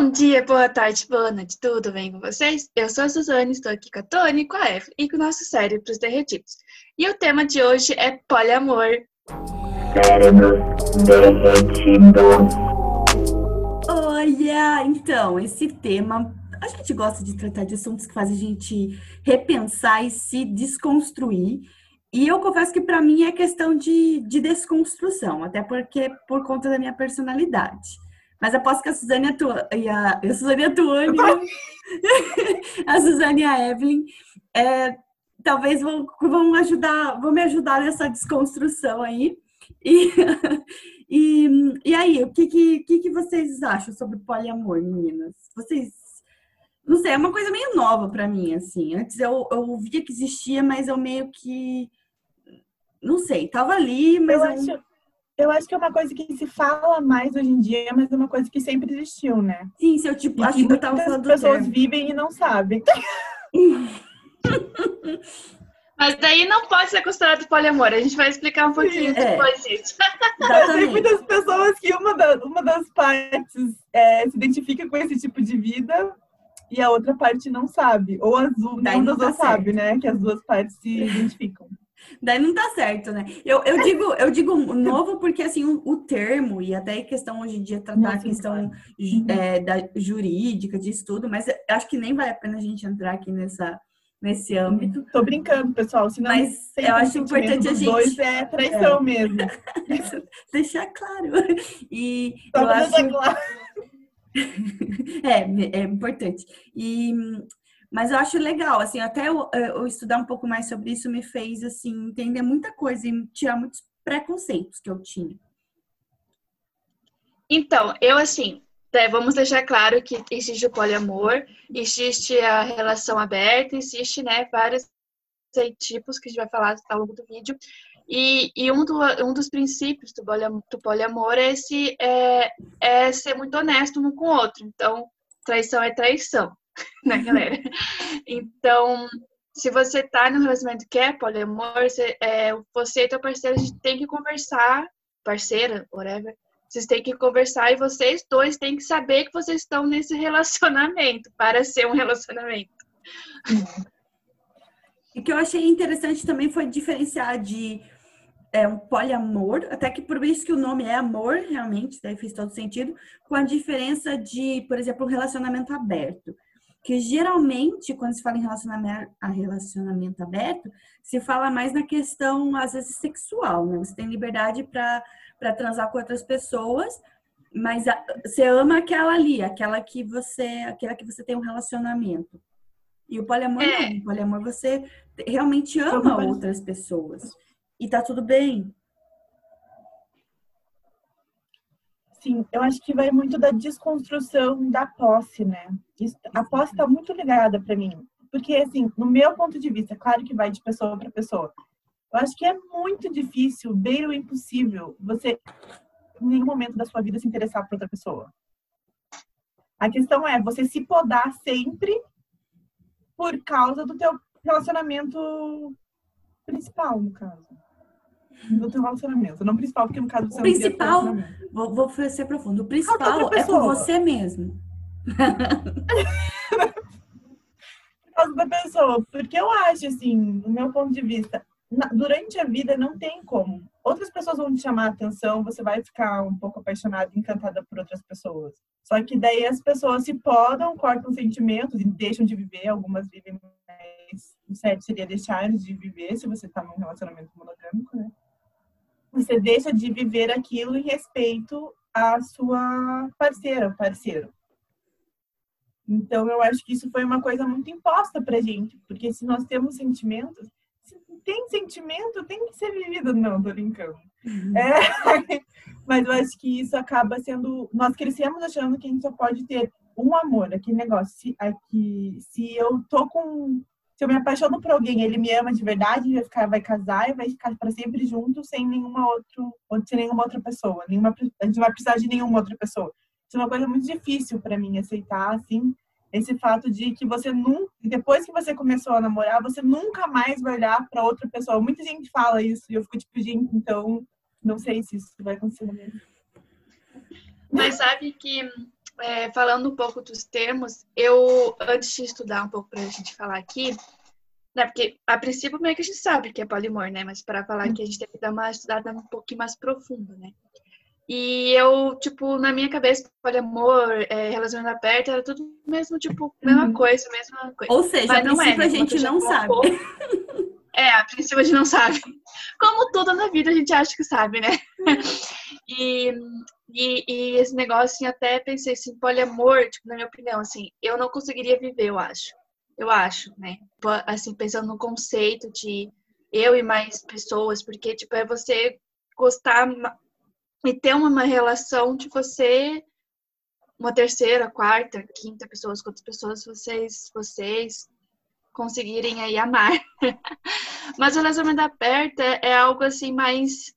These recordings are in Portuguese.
Bom dia, boa tarde, boa noite, tudo bem com vocês? Eu sou a Suzane, estou aqui com a Tony, com a Evelyn e com nossos cérebros derretidos. E o tema de hoje é poliamor. Cérebros derretidos. Olha, então, esse tema, a gente gosta de tratar de assuntos que fazem a gente repensar e se desconstruir. E eu confesso que para mim é questão de, de desconstrução, até porque por conta da minha personalidade. Mas aposto que a Suzane atua, e a, a Suzane Atuane, a Suzane e a Evelyn, é, talvez vão, vão ajudar, vão me ajudar nessa desconstrução aí. E, e, e aí, o que, que, que vocês acham sobre poliamor, meninas? Vocês não sei, é uma coisa meio nova para mim, assim. Antes eu, eu ouvia que existia, mas eu meio que. Não sei, tava ali, mas. Eu, eu... acho, eu acho que é uma coisa que se fala mais hoje em dia, mas é uma coisa que sempre existiu, né? Sim, se eu tipo, acho que eu tava falando As pessoas vivem e não sabem. Mas daí não pode ser considerado poliamor. A gente vai explicar um pouquinho Sim, depois é. disso. Tem muitas pessoas que uma, da, uma das partes é, se identifica com esse tipo de vida e a outra parte não sabe. Ou as das duas sabe, né? Que as duas partes se identificam. Daí não tá certo, né? Eu, eu digo, eu digo novo porque assim o, o termo e até a questão hoje em dia tratar a questão é, da jurídica disso tudo, mas acho que nem vale a pena a gente entrar aqui nessa nesse âmbito. Tô brincando, pessoal. Senão mas eu acho importante a gente. Dois é traição é. mesmo. deixar claro. E Só eu acho. Claro. é, é importante. E mas eu acho legal, assim, até eu, eu, estudar um pouco mais sobre isso me fez, assim, entender muita coisa e tirar muitos preconceitos que eu tinha. Então, eu, assim, é, vamos deixar claro que existe o poliamor, existe a relação aberta, existe, né, vários tipos que a gente vai falar ao longo do vídeo. E, e um, do, um, dos princípios do poliamor, do poliamor é, esse, é, é ser muito honesto um com o outro. Então, traição é traição. né, galera? Então, se você tá num relacionamento que é poliamor, você, é, você e teu parceiro tem que conversar, parceira, whatever, vocês têm que conversar e vocês dois têm que saber que vocês estão nesse relacionamento para ser um relacionamento. E que eu achei interessante também foi diferenciar de é, um poliamor, até que por isso que o nome é amor, realmente, daí fez todo sentido, com a diferença de, por exemplo, um relacionamento aberto que geralmente, quando se fala em relacionamento, relacionamento aberto, se fala mais na questão, às vezes, sexual, né? Você tem liberdade para transar com outras pessoas, mas a, você ama aquela ali, aquela que você, aquela que você tem um relacionamento. E o poliamor é. não, o poliamor você realmente ama outras pessoas. E tá tudo bem. Sim, eu acho que vai muito da desconstrução da posse, né? A posse está muito ligada para mim. Porque, assim, no meu ponto de vista, claro que vai de pessoa para pessoa. Eu acho que é muito difícil, bem o impossível, você, em nenhum momento da sua vida, se interessar por outra pessoa. A questão é você se podar sempre por causa do teu relacionamento principal, no caso no teu relacionamento. Não principal, porque no caso você o principal, vou, vou ser profundo. O principal é com você mesmo. Por causa da pessoa. Porque eu acho, assim, no meu ponto de vista, na, durante a vida não tem como. Outras pessoas vão te chamar a atenção, você vai ficar um pouco apaixonada, encantada por outras pessoas. Só que daí as pessoas se podam, cortam sentimentos e deixam de viver. Algumas vivem mais. O certo seria deixar de viver se você está num relacionamento monogâmico, né? Você deixa de viver aquilo em respeito à sua parceira, parceiro. Então, eu acho que isso foi uma coisa muito imposta pra gente, porque se nós temos sentimentos, se tem sentimento, tem que ser vivido. Não, tô brincando. Uhum. É, mas eu acho que isso acaba sendo. Nós crescemos achando que a gente só pode ter um amor, aquele negócio. Se, aqui, se eu tô com se eu me apaixono por alguém, ele me ama de verdade, vai ficar, vai casar e vai ficar para sempre junto sem nenhuma outro, sem nenhuma outra pessoa, nenhuma, a gente não vai precisar de nenhuma outra pessoa. Isso é uma coisa muito difícil para mim aceitar, assim, esse fato de que você nunca, depois que você começou a namorar, você nunca mais vai olhar para outra pessoa. Muita gente fala isso e eu fico tipo, gente, então não sei se isso vai acontecer mesmo. Mas sabe que é, falando um pouco dos termos, eu, antes de estudar um pouco pra gente falar aqui, né, porque a princípio meio que a gente sabe que é polimor, né, mas para falar aqui a gente tem que dar uma estudada um pouquinho mais profunda, né. E eu, tipo, na minha cabeça, poliamor, é, relacionamento aberto, era tudo mesmo, tipo, mesma Uhum. coisa, mesma coisa. Ou seja, Mas a não é, a né? gente não sabe. É, a princípio a gente não sabe. Como tudo na vida a gente acha que sabe, né? E, e, e esse negócio, assim, até pensei assim, poliamor, tipo, na minha opinião, assim, eu não conseguiria viver, eu acho. Eu acho, né? Po- Assim, pensando no conceito de eu e mais pessoas, porque, tipo, é você gostar e ter uma relação de você, uma terceira, quarta, quinta pessoas, quantas pessoas vocês, vocês conseguirem aí amar. Mas o relacionamento aberto é é algo assim mais,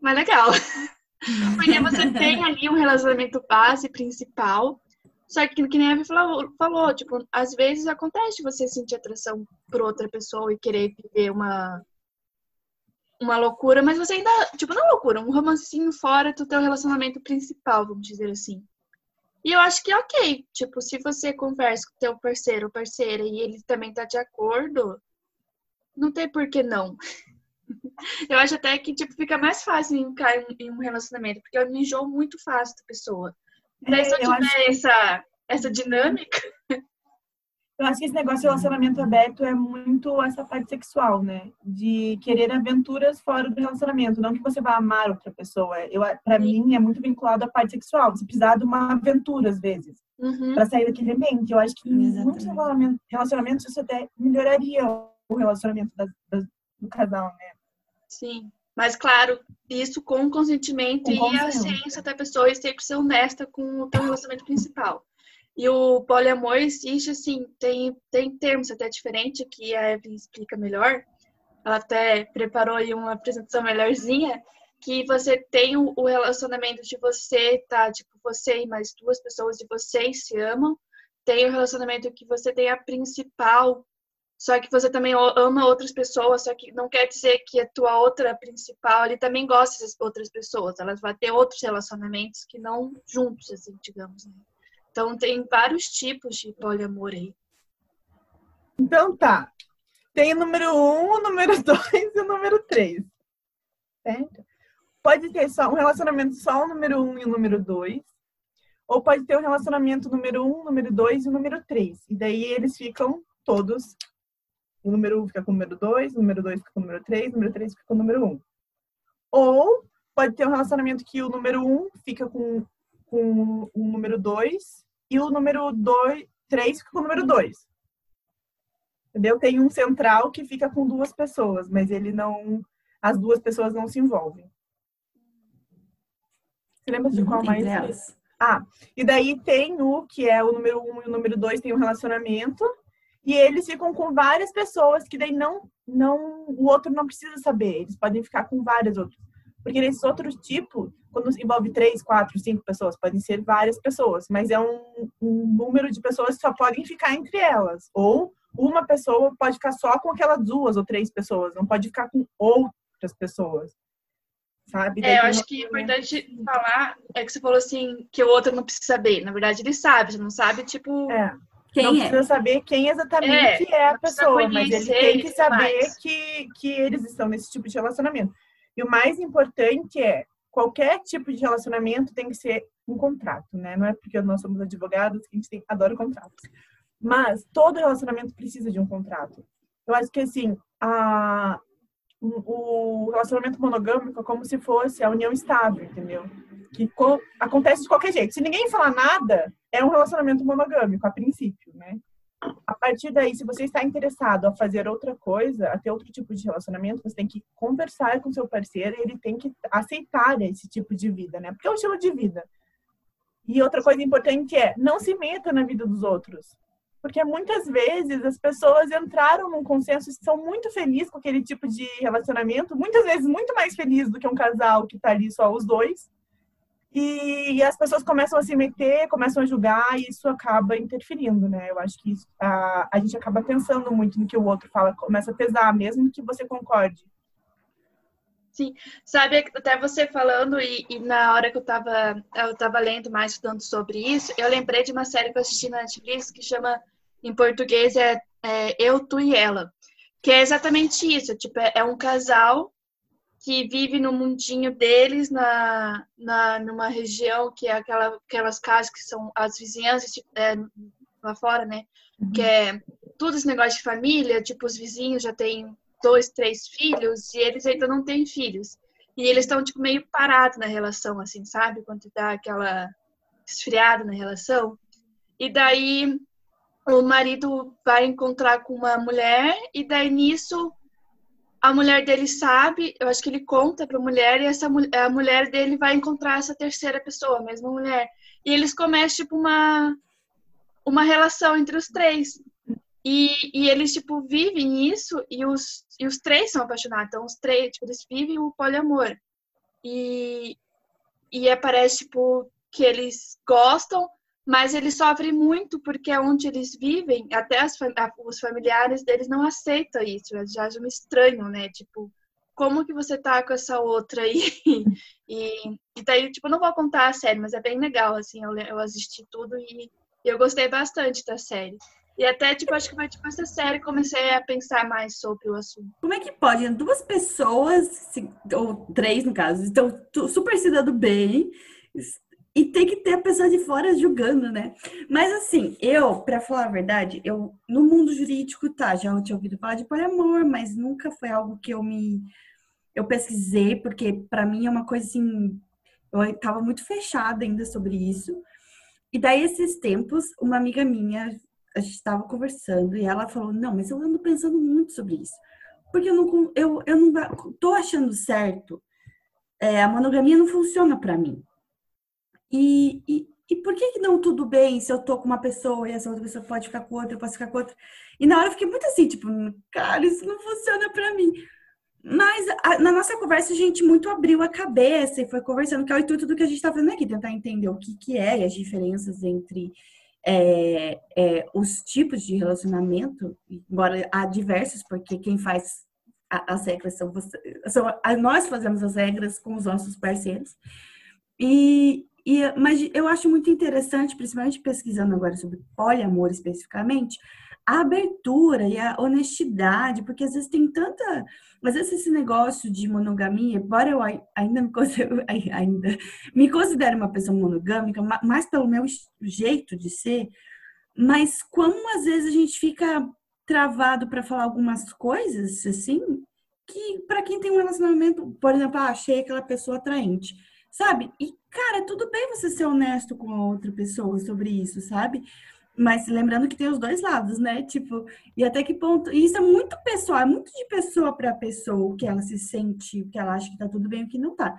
mais legal. Porque você tem ali um relacionamento base principal, só que, que nem a Vi falou, falou, tipo, às vezes acontece você sentir atração por outra pessoa e querer viver uma uma loucura, mas você ainda, tipo, não loucura, um romancinho fora do teu relacionamento principal, vamos dizer assim. E eu acho que é ok, tipo, se você conversa com teu parceiro ou parceira e ele também tá de acordo, não tem por que não. Eu acho até que, tipo, fica mais fácil em cair em um relacionamento, porque eu me enjoo muito fácil da pessoa. Daí, se eu É, tiver essa, essa dinâmica, Eu acho que esse negócio de relacionamento aberto é muito essa parte sexual, né? De querer aventuras fora do relacionamento. Não que você vá amar outra pessoa. Eu, pra mim, é muito vinculado à parte sexual. Você precisar de uma aventura, às vezes, uhum, para sair daquele ambiente. Eu acho que em muitos Exatamente. relacionamentos- relacionamentos isso até melhoraria o relacionamento das- das- do casal, né? sim. Mas, claro, isso com consentimento Com e a ciência da pessoa e sempre ser honesta com o teu relacionamento principal. E o poliamor existe, assim, tem, tem termos até diferentes que a Evelyn explica melhor. Ela até preparou aí uma apresentação melhorzinha, que você tem o, relacionamento de você, tá? Tipo, você e mais duas pessoas e vocês se amam. Tem o relacionamento que você tem a principal, só que você também ama outras pessoas, só que não quer dizer que a tua outra principal ali também gosta dessas outras pessoas. Elas vão ter outros relacionamentos que não juntos, assim, digamos. Né? Então tem vários tipos de poliamor aí. Então tá. Tem o número um, o número dois e o número três. Certo? Pode ter só um relacionamento só o número um e o número dois. Ou pode ter um relacionamento número um, número dois e o número três. E daí eles ficam todos. O número um fica com o número dois, o número dois fica com o número três, o número três fica com o número um. Ou pode ter um relacionamento que o número um fica com, com o número dois e o número dois, três fica com o número dois. Entendeu? Tem um central que fica com duas pessoas, mas ele não. As duas pessoas não se envolvem. Você lembra de qual mais? Entre elas. Ah, e daí tem o que é o número um e o número dois tem um relacionamento. E eles ficam com várias pessoas que daí não, não, o outro não precisa saber. Eles podem ficar com várias outras. Porque nesse outro tipo, quando envolve três, quatro, cinco pessoas, podem ser várias pessoas, mas é um, um número de pessoas que só podem ficar entre elas. Ou uma pessoa pode ficar só com aquelas duas ou três pessoas, não pode ficar com outras pessoas. Sabe? Daí É, eu acho uma- que é importante falar é que você falou assim que o outro não precisa saber. Na verdade, ele sabe, você não sabe, tipo. É. não Quem é? precisa saber quem exatamente é, a não precisa pessoa, mas ele tem que saber mais. que, que eles estão nesse tipo de relacionamento. E o mais importante é, qualquer tipo de relacionamento tem que ser um contrato, né? Não é porque nós somos advogados que a gente tem, adora contratos. Mas todo relacionamento precisa de um contrato. Eu acho que, assim, a, o relacionamento monogâmico é como se fosse a união estável, entendeu? Que co- acontece de qualquer jeito. Se ninguém falar nada, é um relacionamento monogâmico, a princípio, né? A partir daí, se você está interessado a fazer outra coisa, a ter outro tipo de relacionamento, você tem que conversar com seu parceiro e ele tem que aceitar esse tipo de vida, né? Porque é um estilo de vida. E outra coisa importante é, não se meta na vida dos outros. Porque muitas vezes as pessoas entraram num consenso e são muito felizes com aquele tipo de relacionamento, muitas vezes muito mais felizes do que um casal que tá ali só os dois. E as pessoas começam a se meter, começam a julgar e isso acaba interferindo, né? Eu acho que isso, a, a gente acaba pensando muito no que o outro fala, começa a pesar, mesmo que você concorde. Sim, sabe, até você falando, e, e, na hora que eu tava, eu tava lendo mais, estudando sobre isso, eu lembrei de uma série que eu assisti na Netflix que chama, em português, é, é Eu, Tu e Ela. Que é exatamente isso, tipo, é, é um casal que vive no mundinho deles, na, na, numa região que é aquela, aquelas casas que são as vizinhanças tipo, é, lá fora, né? Uhum. Que é tudo esse negócio de família, tipo, os vizinhos já têm dois, três filhos e eles ainda não têm filhos. E eles estão, tipo, meio parados na relação, assim, sabe? Quando dá aquela esfriada na relação. E daí o marido vai encontrar com uma mulher e daí nisso a mulher dele sabe, eu acho que ele conta para a mulher e essa a mulher dele vai encontrar essa terceira pessoa, a mesma mulher. E eles começam tipo uma uma relação entre os três. E, e eles tipo vivem isso e os e os três são apaixonados. Então os três, tipo, eles vivem o poliamor. E e aparece tipo que eles gostam, mas eles sofrem muito porque onde eles vivem, até as, os familiares deles não aceitam isso, eles já acham estranho, né? Tipo, como que você tá com essa outra aí? e, e daí, tipo, não vou contar a série, mas é bem legal, assim, eu, eu assisti tudo e, e eu gostei bastante da série. E até, tipo, acho que foi tipo essa série comecei a pensar mais sobre o assunto. Como é que pode? Duas pessoas, ou três no caso, estão super se dando bem, e tem que ter a pessoa de fora julgando, né? Mas assim, eu, para falar a verdade, eu no mundo jurídico, tá, já tinha ouvido falar de poliamor, mas nunca foi algo que eu me eu pesquisei, porque para mim é uma coisa assim, eu estava muito fechada ainda sobre isso. E daí esses tempos, uma amiga minha, a gente estava conversando e ela falou: "Não, mas eu ando pensando muito sobre isso. Porque eu não eu, eu não tô achando certo. É, a monogamia não funciona para mim. E, e, e por que, que não tudo bem se eu tô com uma pessoa e essa outra pessoa pode ficar com outra, eu posso ficar com outra? E na hora eu fiquei muito assim, tipo, cara, isso não funciona para mim. Mas a, na nossa conversa a gente muito abriu a cabeça e foi conversando, que é o intuito do que a gente está fazendo aqui, tentar entender o que, que é e as diferenças entre é, é, os tipos de relacionamento, embora há diversos, porque quem faz as regras são, você, são nós fazemos as regras com os nossos parceiros. E, e, mas eu acho muito interessante, principalmente pesquisando agora sobre poliamor especificamente, a abertura e a honestidade, porque às vezes tem tanta. Às vezes esse negócio de monogamia, embora eu ainda me considero, ainda me considero uma pessoa monogâmica, mais pelo meu jeito de ser, mas como às vezes a gente fica travado para falar algumas coisas, assim, que para quem tem um relacionamento, por exemplo, ah, achei aquela pessoa atraente sabe? E, cara, tudo bem você ser honesto com a outra pessoa sobre isso, sabe? Mas lembrando que tem os dois lados, né? Tipo, e até que ponto. E isso é muito pessoal, é muito de pessoa para pessoa o que ela se sente, o que ela acha que tá tudo bem o que não tá.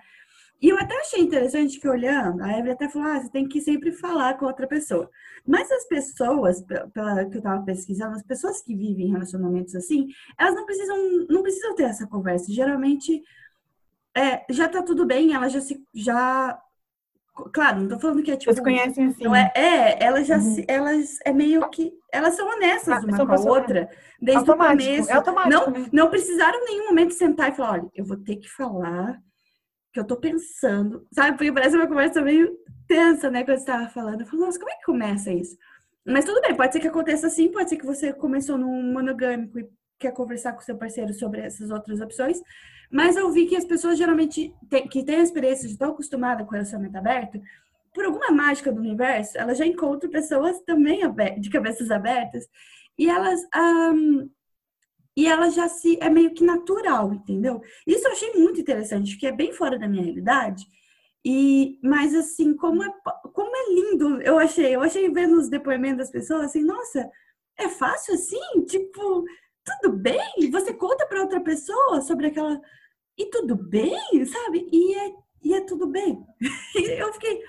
E eu até achei interessante que olhando, a Evelyn até falou, ah, você tem que sempre falar com outra pessoa. Mas as pessoas, pela que eu tava pesquisando, as pessoas que vivem em relacionamentos assim, elas não precisam, não precisam ter essa conversa. Geralmente é, já tá tudo bem, ela já se. Já... Claro, não tô falando que é tipo. Vocês conhecem assim. Não é, é, elas já uhum. elas é meio que. Elas são honestas ah, uma com a outra desde o começo. É não, né? não precisaram em nenhum momento sentar e falar: olha, eu vou ter que falar que eu tô pensando. Sabe? Porque parece uma conversa meio tensa, né? Quando você tava falando. Eu falo, nossa, como é que começa isso? Mas tudo bem, pode ser que aconteça assim, pode ser que você começou num monogâmico e quer conversar com seu parceiro sobre essas outras opções. Mas eu vi que as pessoas geralmente que têm a experiência de estar acostumada com o relacionamento aberto, por alguma mágica do universo, elas já encontram pessoas também de cabeças abertas e elas um, e elas já se é meio que natural, entendeu? Isso eu achei muito interessante, que é bem fora da minha realidade. E mas assim, como é como é lindo, eu achei, eu achei vendo os depoimentos das pessoas assim, nossa, é fácil assim, tipo, tudo bem? Você conta para outra pessoa sobre aquela. E tudo bem, sabe? E é, e é tudo bem. eu fiquei,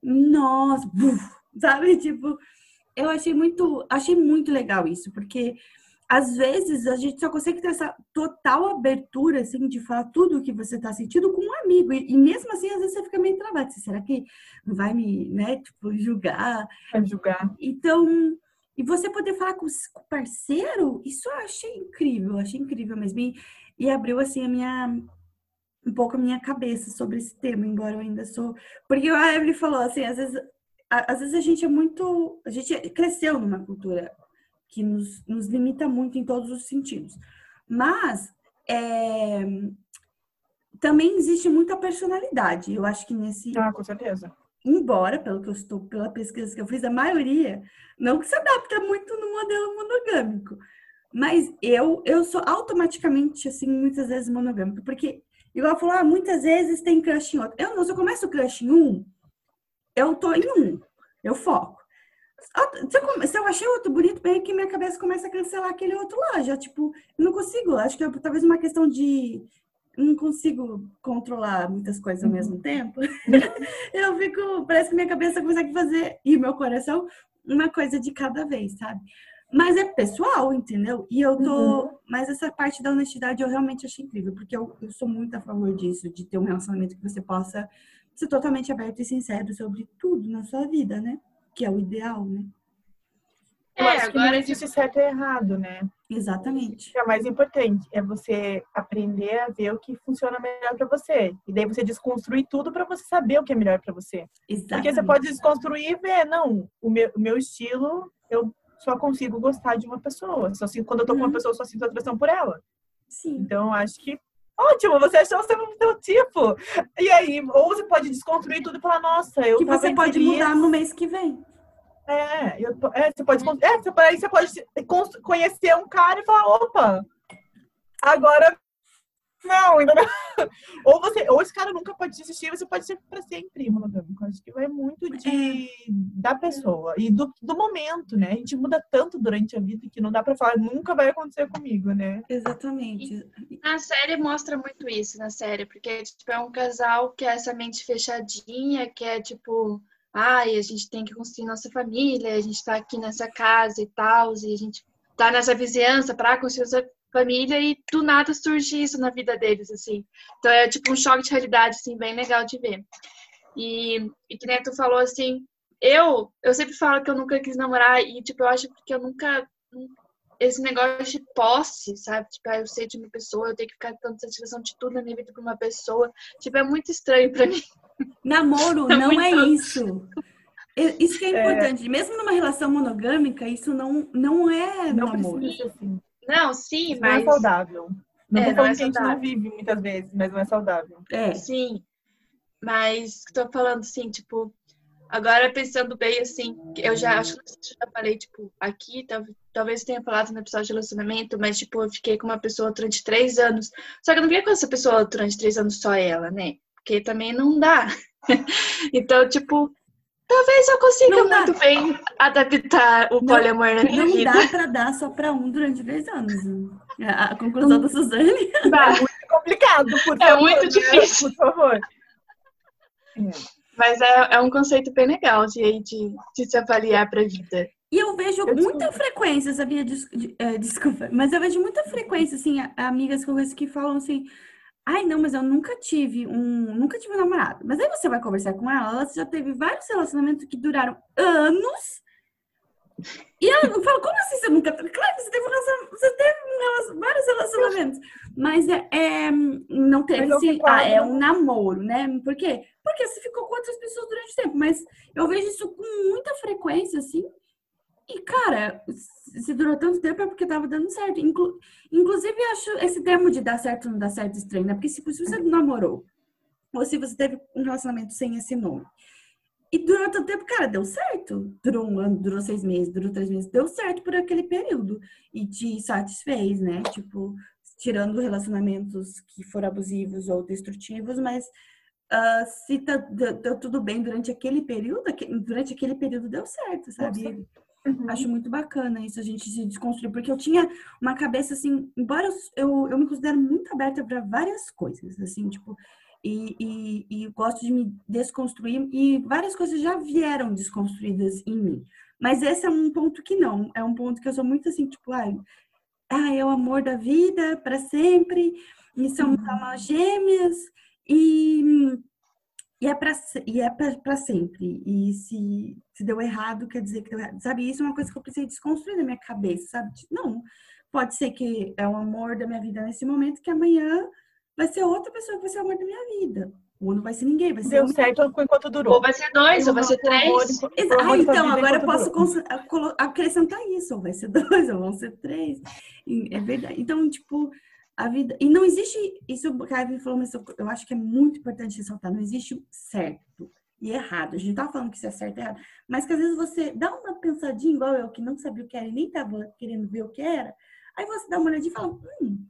nossa, sabe? Tipo, eu achei muito, achei muito legal isso, porque às vezes a gente só consegue ter essa total abertura, assim, de falar tudo o que você tá sentindo com um amigo. E, e, mesmo assim, às vezes você fica meio travado. Será que vai me, né, tipo, julgar? Vai julgar. Então, e você poder falar com o parceiro, isso eu achei incrível, achei incrível mesmo. E, e abriu, assim, a minha, um pouco a minha cabeça sobre esse tema, embora eu ainda sou. Porque a Evelyn falou assim, às vezes, a, às vezes a gente é muito. A gente cresceu numa cultura que nos, nos limita muito em todos os sentidos. Mas é, também existe muita personalidade. Eu acho que nesse. Ah, com certeza. Embora, pelo que eu estou, pela pesquisa que eu fiz, a maioria não se adapta muito no modelo monogâmico. Mas eu, eu sou automaticamente, assim, muitas vezes monogâmica. Porque, igual falou, ah, muitas vezes tem crush em outro. Eu não, se eu começo o crush em um, eu tô em um. Eu foco. Se eu, se eu achei outro bonito, bem que minha cabeça começa a cancelar aquele outro lá. Já, tipo, não consigo. Acho que é talvez uma questão de não consigo controlar muitas coisas ao mesmo tempo. eu fico, parece que minha cabeça consegue fazer, e meu coração, uma coisa de cada vez, sabe? Mas é pessoal, entendeu? E eu tô. Uhum. Mas essa parte da honestidade eu realmente achei incrível, porque eu, eu sou muito a favor disso, de ter um relacionamento que você possa ser totalmente aberto e sincero sobre tudo na sua vida, né? Que é o ideal, né? Eu é, acho que não existe certo e errado, né? Exatamente. O que é mais importante é você aprender a ver o que funciona melhor para você. E daí você desconstruir tudo para você saber o que é melhor para você. Exatamente. Porque você pode desconstruir e ver, não, o meu, o meu estilo, eu só consigo gostar de uma pessoa. Só assim, quando eu tô com uma uhum. pessoa, eu só sinto atração por ela. Sim. Então, acho que ótimo, você achou o teu tipo. E aí, ou você pode desconstruir tudo e falar, nossa, eu Que você pode mudar no mês que vem. É, eu, é, você pode, é, você, aí você pode conhecer um cara e falar, opa, agora não, ainda não. Ou, você, ou esse cara nunca pode desistir, você pode ser para sempre monogâmico. Acho que vai muito de, é. da pessoa e do, do momento, né? A gente muda tanto durante a vida que não dá para falar, nunca vai acontecer comigo, né? Exatamente. E na série mostra muito isso, na série, porque tipo, é um casal que é essa mente fechadinha, que é tipo ai, a gente tem que construir nossa família, a gente está aqui nessa casa e tal, e a gente tá nessa vizinhança para construir família e do nada surge isso na vida deles, assim. Então é tipo um choque de realidade, assim, bem legal de ver. E, e que nem tu falou, assim, eu, eu sempre falo que eu nunca quis namorar e, tipo, eu acho que eu nunca, esse negócio de posse, sabe? Tipo, ah, eu sei de uma pessoa, eu tenho que ficar dando satisfação de tudo na minha vida pra uma pessoa. Tipo, é muito estranho pra mim. Namoro é não é isso. Isso que é, é. importante. É... Mesmo numa relação monogâmica, isso não, não é não namoro. Assim. Não, sim, mas... Não é saudável. Não é, não é que a gente não vive muitas vezes, mas não é saudável. É. Sim. Mas tô falando assim, tipo, agora pensando bem assim, eu já acho que eu já falei, tipo, aqui, talvez tenha falado no episódio de relacionamento, mas tipo, eu fiquei com uma pessoa durante três anos. Só que eu não fiquei com essa pessoa durante três anos só ela, né? porque também não dá. então, tipo, talvez eu consiga não muito dá. bem adaptar o não, poliamor na minha não vida. Não dá pra dar só pra um durante três anos. A conclusão da Suzane. Dá. É muito complicado, por é favor. É muito difícil. Né? Por favor. Mas é, é um conceito bem legal de, de, de se avaliar pra vida. E eu vejo eu muita desculpa. frequência, sabia? Des, de, é, desculpa, mas eu vejo muita frequência, assim, amigas com que falam assim: Ai, não, mas eu nunca tive um, nunca tive um namorado. Mas aí você vai conversar com ela, ela já teve vários relacionamentos que duraram anos. E eu falo, como assim você nunca teve? Claro, você teve, um você teve um vários relacionamentos. Mas é, é não teve assim, ah, é um namoro, né? Por quê? Porque você ficou com outras pessoas durante o tempo. Mas eu vejo isso com muita frequência, assim. E, cara, se durou tanto tempo é porque tava dando certo. Inclu inclusive, acho esse termo de dar certo ou não dar certo estranho, né? Porque se, se você namorou, ou se você teve um relacionamento sem esse nome, e durou tanto tempo, cara, deu certo. Durou um ano, durou seis meses, durou três meses, deu certo por aquele período. E te satisfez, né? Tipo, tirando relacionamentos que foram abusivos ou destrutivos, mas uh, se tá, deu, deu, tudo bem durante aquele período, durante aquele período deu certo, sabe? Nossa. Uhum. Acho muito bacana isso, a gente se desconstruir, porque eu tinha uma cabeça assim, embora eu, eu, me considero muito aberta para várias coisas, assim, tipo, e, e, e, gosto de me desconstruir, e várias coisas já vieram desconstruídas em mim. Mas esse é um ponto que não, é um ponto que eu sou muito assim, tipo, ai, ah, é o amor da vida para sempre, e somos uhum. almas gêmeas, e e é para e é para sempre. E se, se deu errado, quer dizer que deu errado. Sabe, isso é uma coisa que eu precisei desconstruir na minha cabeça, sabe? Não, pode ser que é o amor da minha vida nesse momento que amanhã vai ser outra pessoa que vai ser o amor da minha vida. Ou não vai ser ninguém, vai ser Deu um- certo enquanto durou. Ou vai ser dois, ou vai ser três. amor Ah, então, agora eu posso acrescentar isso, ou vai ser dois, ou vão ser três. É verdade. Então, tipo, a vida. E não existe. Isso o Kevin falou, mas eu, acho que é muito importante ressaltar: não existe certo e errado. A gente tá falando que isso é certo e errado, mas que às vezes você dá uma pensadinha, igual eu, que não sabia o que era e nem tava querendo ver o que era, aí você dá uma olhadinha e fala: hum,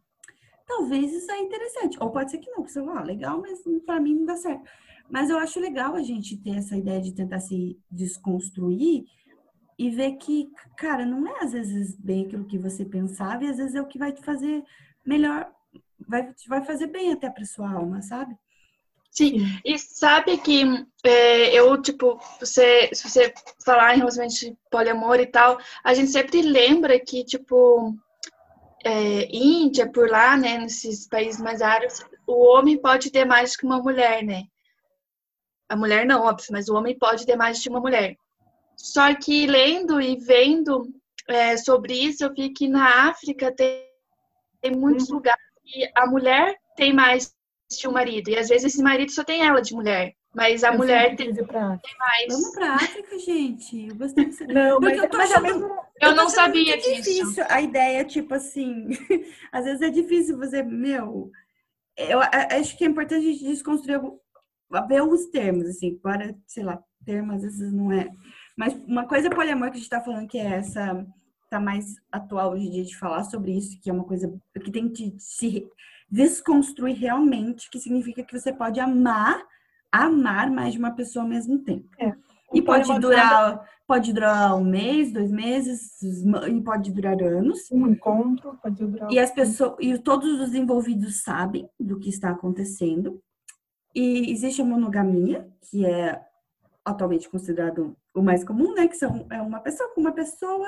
talvez isso é interessante. Ou pode ser que não, que você fala, ah, legal, mas pra mim não dá certo. Mas eu acho legal a gente ter essa ideia de tentar se desconstruir e ver que, cara, não é às vezes bem aquilo que você pensava e às vezes é o que vai te fazer melhor, vai, vai fazer bem até pra sua alma, sabe? Sim, e sabe que é, eu, tipo, você, se você falar em relacionamento de poliamor e tal, a gente sempre lembra que, tipo, é, Índia, por lá, né, nesses países mais árabes, o homem pode ter mais que uma mulher, né? A mulher não, óbvio, mas o homem pode ter mais de uma mulher. Só que lendo e vendo é, sobre isso, eu vi que na África tem, tem muitos lugares que a mulher tem mais de um marido. E às vezes esse marido só tem ela de mulher. Mas a Eu mulher tem pra- mais. Vamos pra África, gente. Eu gostei de saber. Não, mas, eu tô mas ao achando- mesmo Eu tô não sabia disso. difícil a ideia, tipo assim, às vezes é difícil você, meu, eu a- acho que é importante a gente desconstruir, ver os termos, assim, para, sei lá, termos às vezes não é. Mas uma coisa é poliamor que a gente tá falando que é essa, tá mais atual hoje em dia de falar sobre isso, que é uma coisa que tem que se desconstruir realmente, que significa que você pode amar, amar mais de uma pessoa ao mesmo tempo. É. E pode durar, pode durar um mês, dois meses, e pode durar anos. um encontro pode durar. E as pessoas, e todos os envolvidos sabem do que está acontecendo. E existe a monogamia, que é atualmente considerado o mais comum, né? Que são é uma pessoa com uma pessoa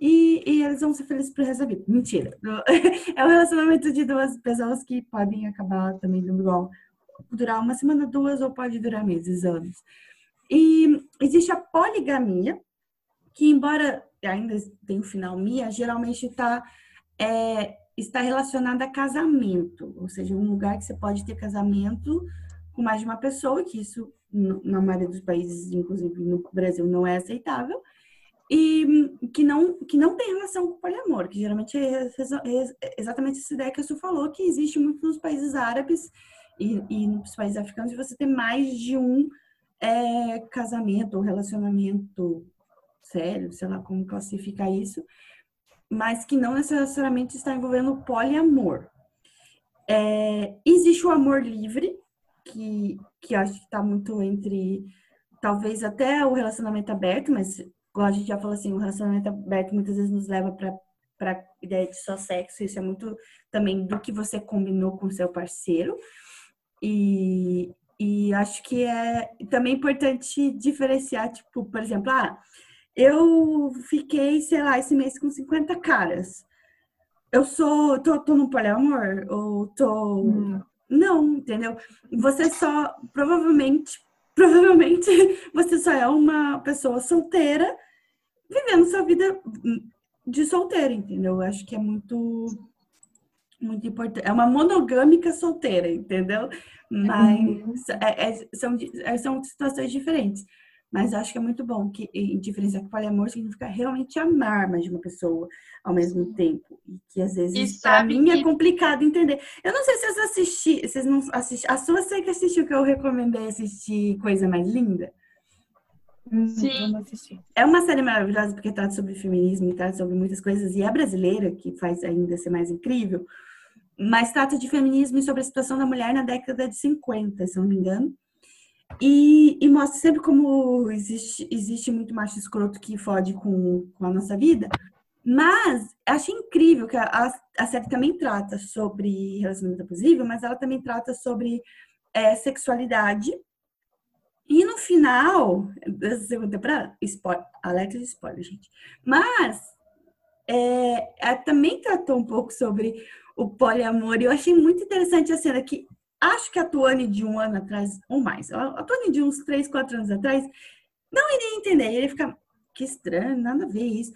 e, e eles vão ser felizes pro resto da vida. Mentira. É um relacionamento de duas pessoas que podem acabar também dando igual. Durar uma semana, duas, ou pode durar meses, anos. E existe a poligamia, que embora ainda tenha o final mia, geralmente está é, está relacionada a casamento, ou seja, um lugar que você pode ter casamento com mais de uma pessoa, que isso na maioria dos países, inclusive no Brasil, não é aceitável, e que não, que não tem relação com o poliamor, que geralmente é, reso- é exatamente essa ideia que a Su falou, que existe muito nos países árabes e, e nos países africanos, de você ter mais de um é, casamento ou relacionamento sério, sei lá como classificar isso, mas que não necessariamente está envolvendo poliamor. É, existe o amor livre, que, que acho que está muito entre, talvez até o relacionamento aberto, mas, igual a gente já falou assim, o relacionamento aberto muitas vezes nos leva para para ideia de só sexo, isso é muito também do que você combinou com seu parceiro. E, e acho que é também importante diferenciar, tipo, por exemplo, ah, eu fiquei, sei lá, esse mês com 50 caras. Eu sou, tô, tô no poliamor? Ou tô. Hum, Não, entendeu? Você só, provavelmente, provavelmente, você só é uma pessoa solteira vivendo sua vida de solteira, entendeu? Eu acho que é muito, muito importante. É uma monogâmica solteira, entendeu? Mas é- é- são, é- são situações diferentes. Mas acho que é muito bom que e diferenciar que poliamor significa realmente amar mais de uma pessoa ao mesmo tempo. E que às vezes, sabe mim, é que- complicado entender. Eu não sei se vocês assistiram, vocês não assistiram. A sua sei que assistiu, que eu recomendei assistir Coisa Mais Linda. hum, Sim. É uma série maravilhosa porque trata sobre feminismo e trata sobre muitas coisas, e é brasileira, que faz ainda ser mais incrível, mas trata de feminismo e sobre a situação da mulher na década de 50, se não me engano. E, e mostra sempre como existe, existe muito macho escroto que fode com, com a nossa vida. Mas achei incrível que a, a, série também trata sobre relacionamento abusivo, mas ela também trata sobre é, sexualidade. E no final da segunda temporada, spoiler, de spoiler, gente. Mas é, ela também tratou um pouco sobre o poliamor e eu achei muito interessante a cena que acho que a Tuane de um ano atrás, ou mais, a Tuane de uns três, quatro anos atrás, não iria entender, iria ficar, que estranho, nada a ver isso.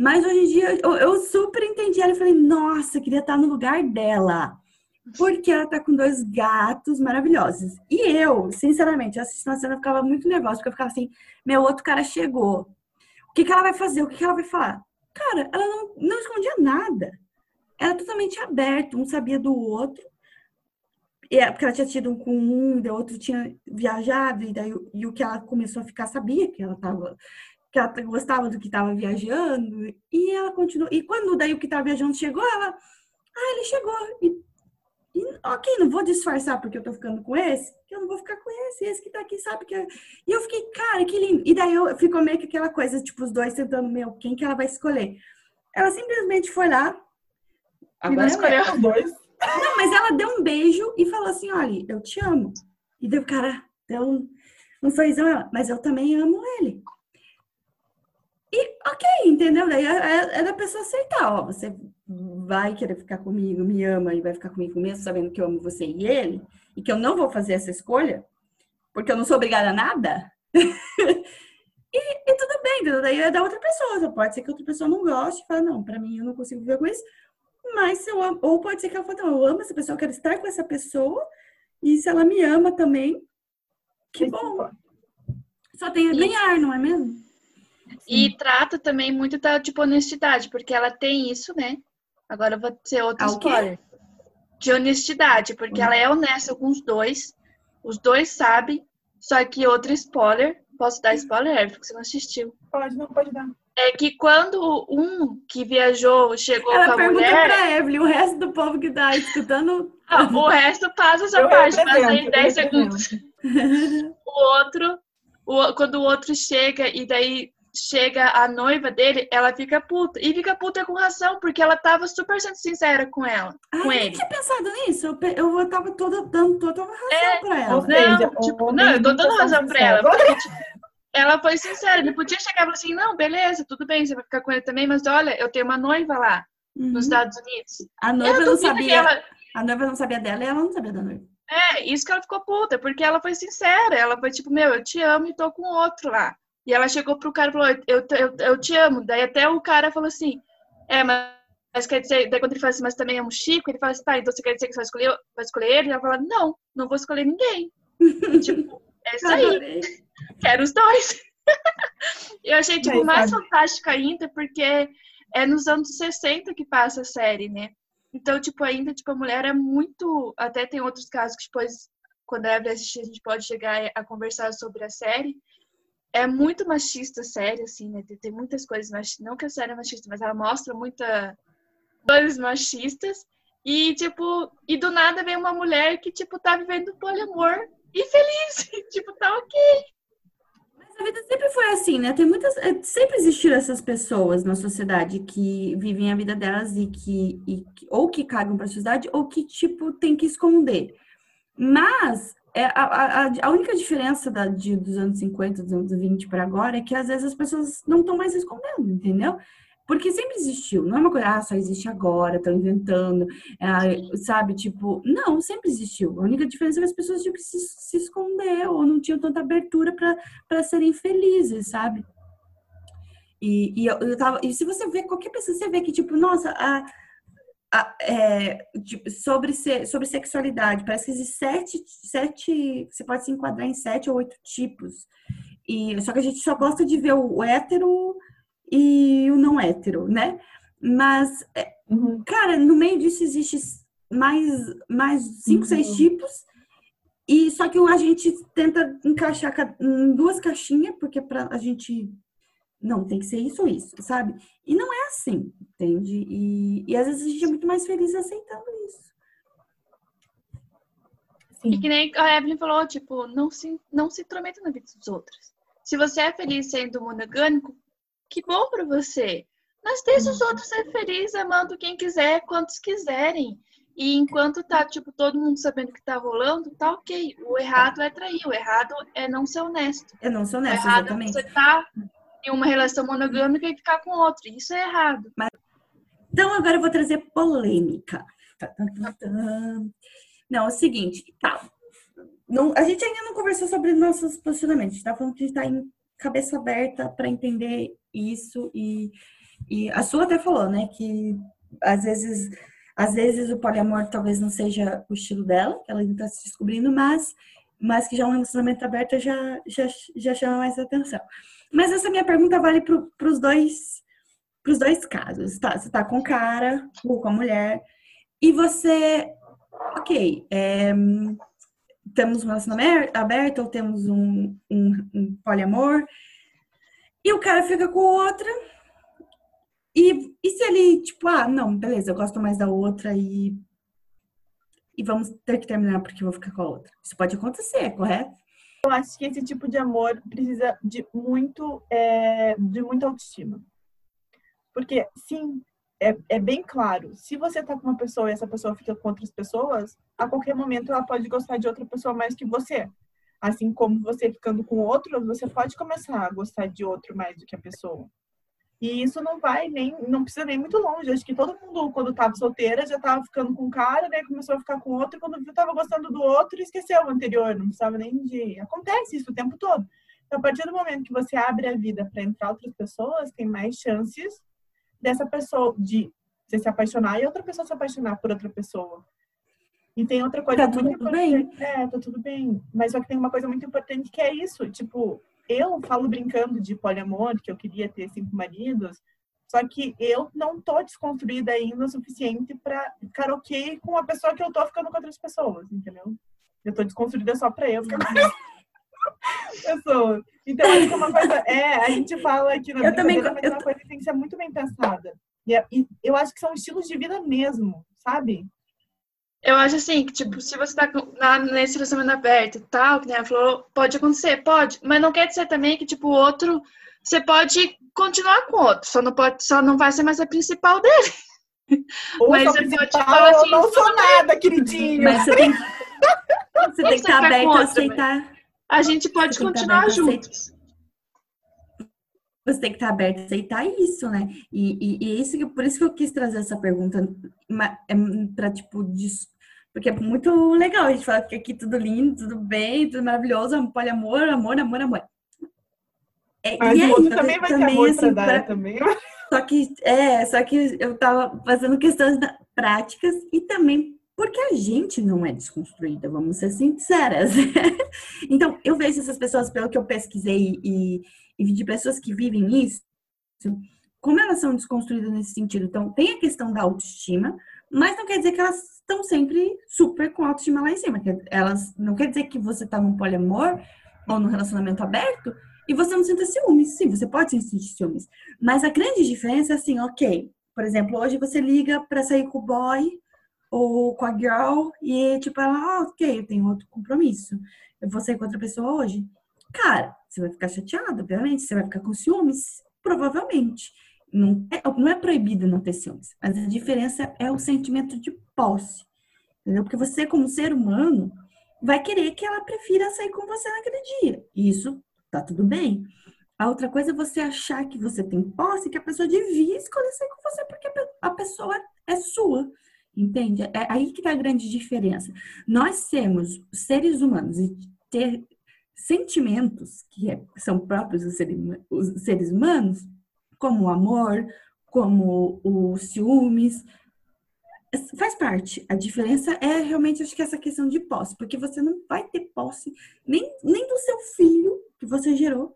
Mas hoje em dia eu, eu super entendi ela e falei, nossa, queria estar no lugar dela. Porque ela tá com dois gatos maravilhosos. E eu, sinceramente, assistindo a cena, eu ficava muito nervosa, porque eu ficava assim, meu outro cara chegou. O que, que ela vai fazer? O que, que ela vai falar? Cara, ela não, não escondia nada. Era totalmente aberto, um sabia do outro. E é porque ela tinha tido um com um, e o outro tinha viajado, e daí e o que ela começou a ficar sabia que ela tava que ela gostava do que estava viajando, e ela continuou. E quando daí o que estava viajando chegou, ela, ah, ele chegou. E, e, ok, não vou disfarçar porque eu tô ficando com esse, que eu não vou ficar com esse, esse que tá aqui sabe que. É... E eu fiquei, cara, que lindo. E daí eu ficou meio que aquela coisa, tipo, os dois tentando, meu, quem que ela vai escolher? Ela simplesmente foi lá. Agora escolheu os dois. Não, mas ela deu um beijo e falou assim: olha, eu te amo. E deu, cara, deu um, um sorrisão, mas eu também amo ele. E ok, entendeu? Daí é, é, é da pessoa aceitar, ó, você vai querer ficar comigo, me ama e vai ficar comigo mesmo sabendo que eu amo você e ele, e que eu não vou fazer essa escolha, porque eu não sou obrigada a nada. e, e, tudo bem, entendeu? Daí é da outra pessoa. Pode ser que outra pessoa não goste e fale, não, pra mim eu não consigo viver com isso. Mas se eu amo, ou pode ser que ela fale, não, eu amo essa pessoa, eu quero estar com essa pessoa, e se ela me ama também, que bom. Só tem a ganhar, não é mesmo? E trata também muito da tipo, honestidade, porque ela tem isso, né? Agora eu vou ser outro ah, spoiler. De honestidade, porque ela é honesta com os dois. Os dois sabem. Só que outro spoiler. Posso dar spoiler, porque você não assistiu. Pode, não pode dar. É que quando um que viajou chegou ela com a pergunta mulher... pra Evelyn, o resto do povo que tá escutando... Não, o resto passa essa eu parte, passa aí 10 segundos. o outro, o, quando o outro chega e daí chega a noiva dele, ela fica puta. E fica puta com razão, porque ela tava super sendo sincera com ela. Ai, com eu ele. Tinha pensado nisso. Eu, eu tava toda dando toda razão é, pra ela. Não, tipo, não, eu tô dando razão pra ela. Porque, tipo, ela foi sincera. Ele podia chegar e falar assim: não, beleza, tudo bem, você vai ficar com ele também, mas olha, eu tenho uma noiva lá uhum. nos Estados Unidos. A noiva não sabia. Ela... A noiva não sabia dela e ela não sabia da noiva. É, isso que ela ficou puta, porque ela foi sincera. Ela foi tipo, meu, eu te amo e tô com outro lá. E ela chegou pro cara e falou: eu, eu, eu te amo. Daí até o cara falou assim: É, mas, mas quer dizer, daí quando ele fala assim, mas também é um Chico, ele fala assim: Tá, então você quer dizer que você vai escolher, vai escolher ele? E ela fala: Não, não vou escolher ninguém. tipo, é isso aí. Quero os dois. eu achei, tipo, mais fantástico ainda, porque é nos anos 60 que passa a série, né? Então, tipo, ainda, tipo, a mulher é muito. Até tem outros casos que depois, quando a Evelyn assistir, a gente pode chegar a conversar sobre a série é muito machista a série, assim, né? Tem, muitas coisas machistas. Não que a série é machista, mas ela mostra muitas coisas machistas. E, tipo, e do nada vem uma mulher que, tipo, tá vivendo poliamor e feliz. tipo, tá ok. Mas a vida sempre foi assim, né? Tem muitas. É, sempre existiram essas pessoas na sociedade que vivem a vida delas e que. E, ou que cagam pra sociedade, ou que, tipo, tem que esconder. Mas é, a, a, a, única diferença da, de, dos anos 50, dos anos 20 para agora é que às vezes as pessoas não estão mais escondendo, entendeu? Porque sempre existiu, não é uma coisa, ah, só existe agora, estão inventando, é, sabe? Tipo, não, sempre existiu. A única diferença é que as pessoas que se, se esconder ou não tinham tanta abertura para serem felizes, sabe? E, e eu, eu tava, e se você vê qualquer pessoa, você vê que, tipo, nossa, a, é, sobre, sobre sexualidade. Parece que existem sete, sete. Você pode se enquadrar em sete ou oito tipos. E, só que a gente só gosta de ver o hétero e o não hétero, né? Mas, é, uhum. cara, no meio disso existe mais, mais cinco, uhum. seis tipos. E só que a gente tenta encaixar em duas caixinhas, porque para a gente não, tem que ser isso ou isso, sabe? E não é assim, entende? E, e às vezes a gente é muito mais feliz aceitando isso. Sim. E que nem a Evelyn falou, tipo, não se, não se intrometa na vida dos outros. Se você é feliz sendo monogâmico, que bom para você. Mas deixa os outros ser felizes amando quem quiser, quantos quiserem. E enquanto tá, tipo, todo mundo sabendo o que tá rolando, tá ok. O errado é trair, o errado é não ser honesto. É não ser honesto, o errado exatamente. É você tá em uma relação monogâmica e ficar com outro. Isso é errado. Mas... Então agora eu vou trazer polêmica. Não, é o seguinte, tá. Não, a gente ainda não conversou sobre nossos posicionamentos. A gente tá falando que a gente tá em cabeça aberta para entender isso e, e a sua até falou, né, que às vezes às vezes o poliamor talvez não seja o estilo dela, que ela ainda está se descobrindo, mas, mas que já um relacionamento aberto já, já, já chama mais atenção. Mas essa minha pergunta vale para os dois, pros dois casos. Tá, você está com o cara ou com a mulher, e você, ok, é, temos um relacionamento aberto ou temos um, um, um poliamor, e o cara fica com outra. E, e se ele, tipo, ah, não, beleza, eu gosto mais da outra e. E vamos ter que terminar porque eu vou ficar com a outra. Isso pode acontecer, correto? Eu acho que esse tipo de amor precisa de muito, é, de muita autoestima. Porque, sim, é, é bem claro, se você tá com uma pessoa e essa pessoa fica com outras pessoas, a qualquer momento ela pode gostar de outra pessoa mais que você. Assim como você ficando com outro, você pode começar a gostar de outro mais do que a pessoa. E isso não vai nem, não precisa nem muito longe. Acho que todo mundo, quando estava solteira, já estava ficando com um cara, daí começou a ficar com outro, e quando viu, estava gostando do outro, esqueceu o anterior, não precisava nem de. Acontece isso o tempo todo. Então, a partir do momento que você abre a vida para entrar outras pessoas, tem mais chances dessa pessoa, de você se apaixonar e outra pessoa se apaixonar por outra pessoa. E tem outra coisa tá muito tudo bem. É, tá tudo bem. Mas só que tem uma coisa muito importante que é isso. Tipo, eu falo brincando de poliamor, que eu queria ter cinco maridos, só que eu não tô desconstruída ainda o suficiente para ficar ok com a pessoa que eu tô ficando com outras pessoas, entendeu? Eu tô desconstruída só pra eu ficar com pessoas. Então, acho que é uma coisa. É, a gente fala aqui na eu também, mas é uma coisa que tem que ser muito bem pensada. É, e eu acho que são estilos de vida mesmo, sabe? Eu acho assim, que, tipo, se você tá na, nesse relacionamento aberto e tal, que nem ela falou, pode acontecer, pode, mas não quer dizer também que, tipo, o outro, você pode continuar com o outro, só não pode, só não vai ser mais a principal dele. Ou mas você pode falar assim, não sou nada, queridinho. Mas você tem, você tem que estar aberto a aceitar. A gente pode continuar juntos. Você tem que estar aberto a aceitar isso, né? E, e, e isso, por isso que eu quis trazer essa pergunta é para tipo, porque é muito legal a gente falar que aqui tudo lindo, tudo bem, tudo maravilhoso, poliamor, amor, amor, amor. É, Mas e o outro também vai também, ter amor assim, pra dar, também. Só que, é, só que eu tava fazendo questões práticas e também porque a gente não é desconstruída, vamos ser sinceras. então, eu vejo essas pessoas, pelo que eu pesquisei e, e de pessoas que vivem isso, como elas são desconstruídas nesse sentido. Então, tem a questão da autoestima, mas não quer dizer que elas estão sempre super com autoestima lá em cima. Elas não quer dizer que você está num poliamor ou num relacionamento aberto e você não sinta ciúmes. Sim, você pode sentir ciúmes. Mas a grande diferença é assim, ok. Por exemplo, hoje você liga para sair com o boy ou com a girl e tipo, ela, ah, ok, eu tenho outro compromisso. Eu vou sair com outra pessoa hoje. Cara, você vai ficar chateada, obviamente, você vai ficar com ciúmes, provavelmente. Não é, não é proibido não ter ciúmes, mas a diferença é o sentimento de posse. Entendeu? Porque você, como ser humano, vai querer que ela prefira sair com você naquele dia. Isso tá tudo bem. A outra coisa é você achar que você tem posse, que a pessoa devia escolher sair com você porque a pessoa é sua. Entende? É aí que tá a grande diferença. Nós sermos seres humanos e ter sentimentos que é, são próprios dos seres humanos, como o amor, como o ciúmes, faz parte. A diferença é realmente, acho que essa questão de posse, porque você não vai ter posse nem, nem do seu filho que você gerou,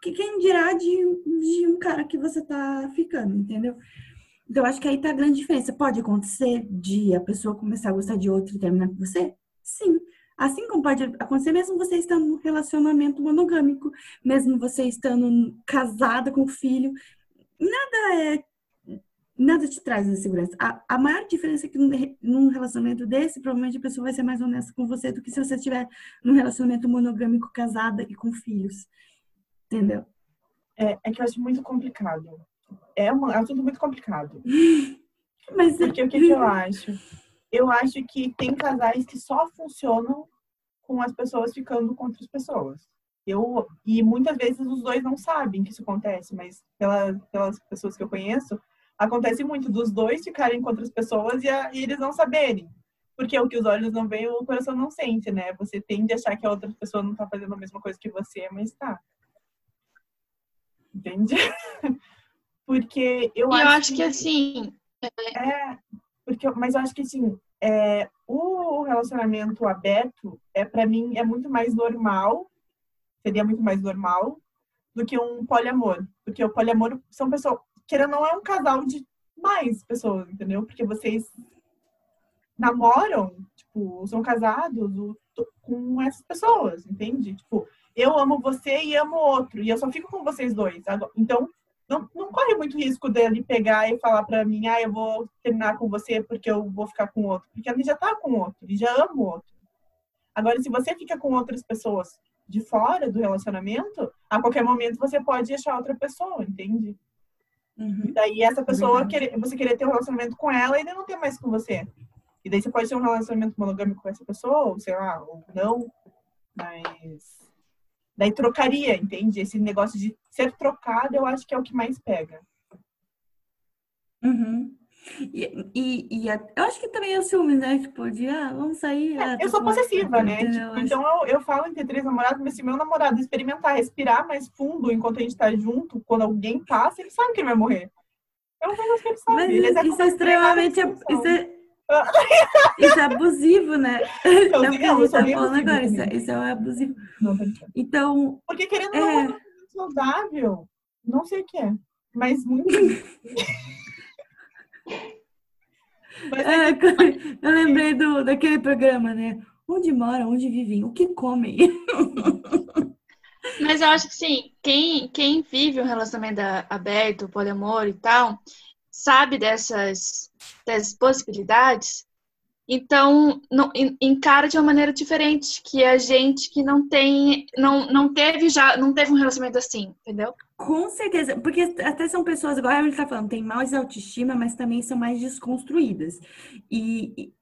que quem dirá de, de um cara que você tá ficando, entendeu? Então, acho que aí tá a grande diferença. Pode acontecer de a pessoa começar a gostar de outro e terminar com você? Sim. Assim como pode acontecer mesmo você estando num relacionamento monogâmico, mesmo você estando casada com filho, nada é nada te traz insegurança. A, a maior diferença é que num relacionamento desse, provavelmente a pessoa vai ser mais honesta com você do que se você estiver num relacionamento monogâmico, casada e com filhos. Entendeu? É, é que eu acho muito complicado. É um, é assunto muito complicado. Mas Porque o que, que eu acho? Eu acho que tem casais que só funcionam com as pessoas ficando com outras pessoas. Eu, e muitas vezes os dois não sabem que isso acontece, mas pela, pelas pessoas que eu conheço, acontece muito dos dois ficarem com outras pessoas e, a, e eles não saberem. Porque o que os olhos não veem, o coração não sente, né? Você tende a achar que a outra pessoa não tá fazendo a mesma coisa que você, mas tá. Entende? Porque eu, e acho, eu acho que, que assim. É, Porque, mas eu acho que, assim, é, o relacionamento aberto, é para mim, é muito mais normal, seria muito mais normal do que um poliamor. Porque o poliamor são pessoas, querendo não é um casal de mais pessoas, entendeu? Porque vocês namoram, tipo, são casados com essas pessoas, entende? Tipo, eu amo você e amo outro, e eu só fico com vocês dois. Então, não, não corre muito risco dele pegar e falar pra mim, ah, eu vou terminar com você porque eu vou ficar com outro. Porque ele já tá com outro, ele já ama o outro. Agora, se você fica com outras pessoas de fora do relacionamento, a qualquer momento você pode achar outra pessoa, entende? Uhum. E daí essa pessoa, querer, você querer ter um relacionamento com ela e ele não ter mais com você. E daí você pode ter um relacionamento monogâmico com essa pessoa, ou sei lá, ou não, mas daí trocaria, entende? Esse negócio de ser trocado, eu acho que é o que mais pega. Uhum. E, e, e eu acho que também é o ciúme, né? Tipo, de, ah, vamos sair. É, eu sou possessiva, né? Tipo, então eu, eu falo em ter três namorados, mas se meu namorado experimentar respirar mais fundo enquanto a gente tá junto, quando alguém passa, ele sabe que ele vai morrer. É um negócio que ele sabe. Mas ele isso é extremamente. Isso é, isso é abusivo, né? Então, é não, tá falando agora, isso, é, isso é abusivo. Não, então. Porque querendo é... não é saudável, não sei o que é, mas muito. mas é, eu lembrei do, daquele programa, né? Onde moram, onde vivem, o que comem. Mas eu acho que sim, quem, quem vive um relacionamento aberto, poliamor e tal, sabe dessas, dessas possibilidades, então não, encara de uma maneira diferente que a gente que não tem, não, não teve já, não teve um relacionamento assim, entendeu? Com certeza, porque até são pessoas, igual a Emily tá falando, tem mais autoestima, mas também são mais desconstruídas. E, e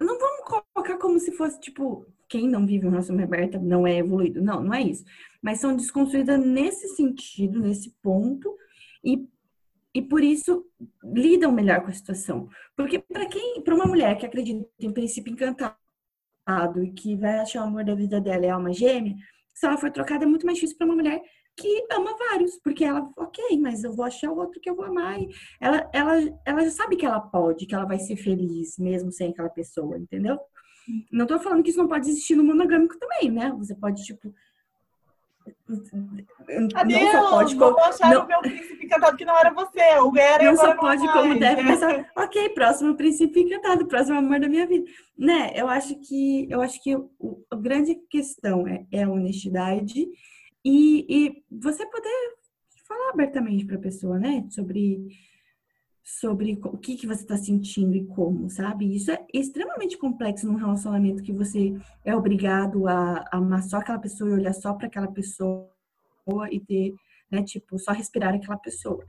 não vamos colocar como se fosse, tipo, quem não vive um relacionamento aberto não é evoluído. Não, não é isso. Mas são desconstruídas nesse sentido, nesse ponto, e e por isso lidam melhor com a situação. Porque para quem, para uma mulher que acredita em princípio encantado e que vai achar o amor da vida dela é alma gêmea, se ela for trocada é muito mais difícil para uma mulher que ama vários, porque ela, ok, mas eu vou achar o outro que eu vou amar. E ela, ela, ela já sabe que ela pode, que ela vai ser feliz mesmo sem aquela pessoa, entendeu? Não tô falando que isso não pode existir no monogâmico também, né? Você pode, tipo, Adeus, não só pode como não... o meu príncipe encantado que não era você, o era Não só pode não como deve pensar, ok, próximo príncipe encantado, próximo amor da minha vida. Né, eu acho que eu acho que o, a grande questão é, é a honestidade e, e você poder falar abertamente para a pessoa, né, sobre sobre o que, que você está sentindo e como, sabe? Isso é extremamente complexo num relacionamento que você é obrigado a, amar só aquela pessoa e olhar só para aquela pessoa e ter, né, tipo, só respirar aquela pessoa.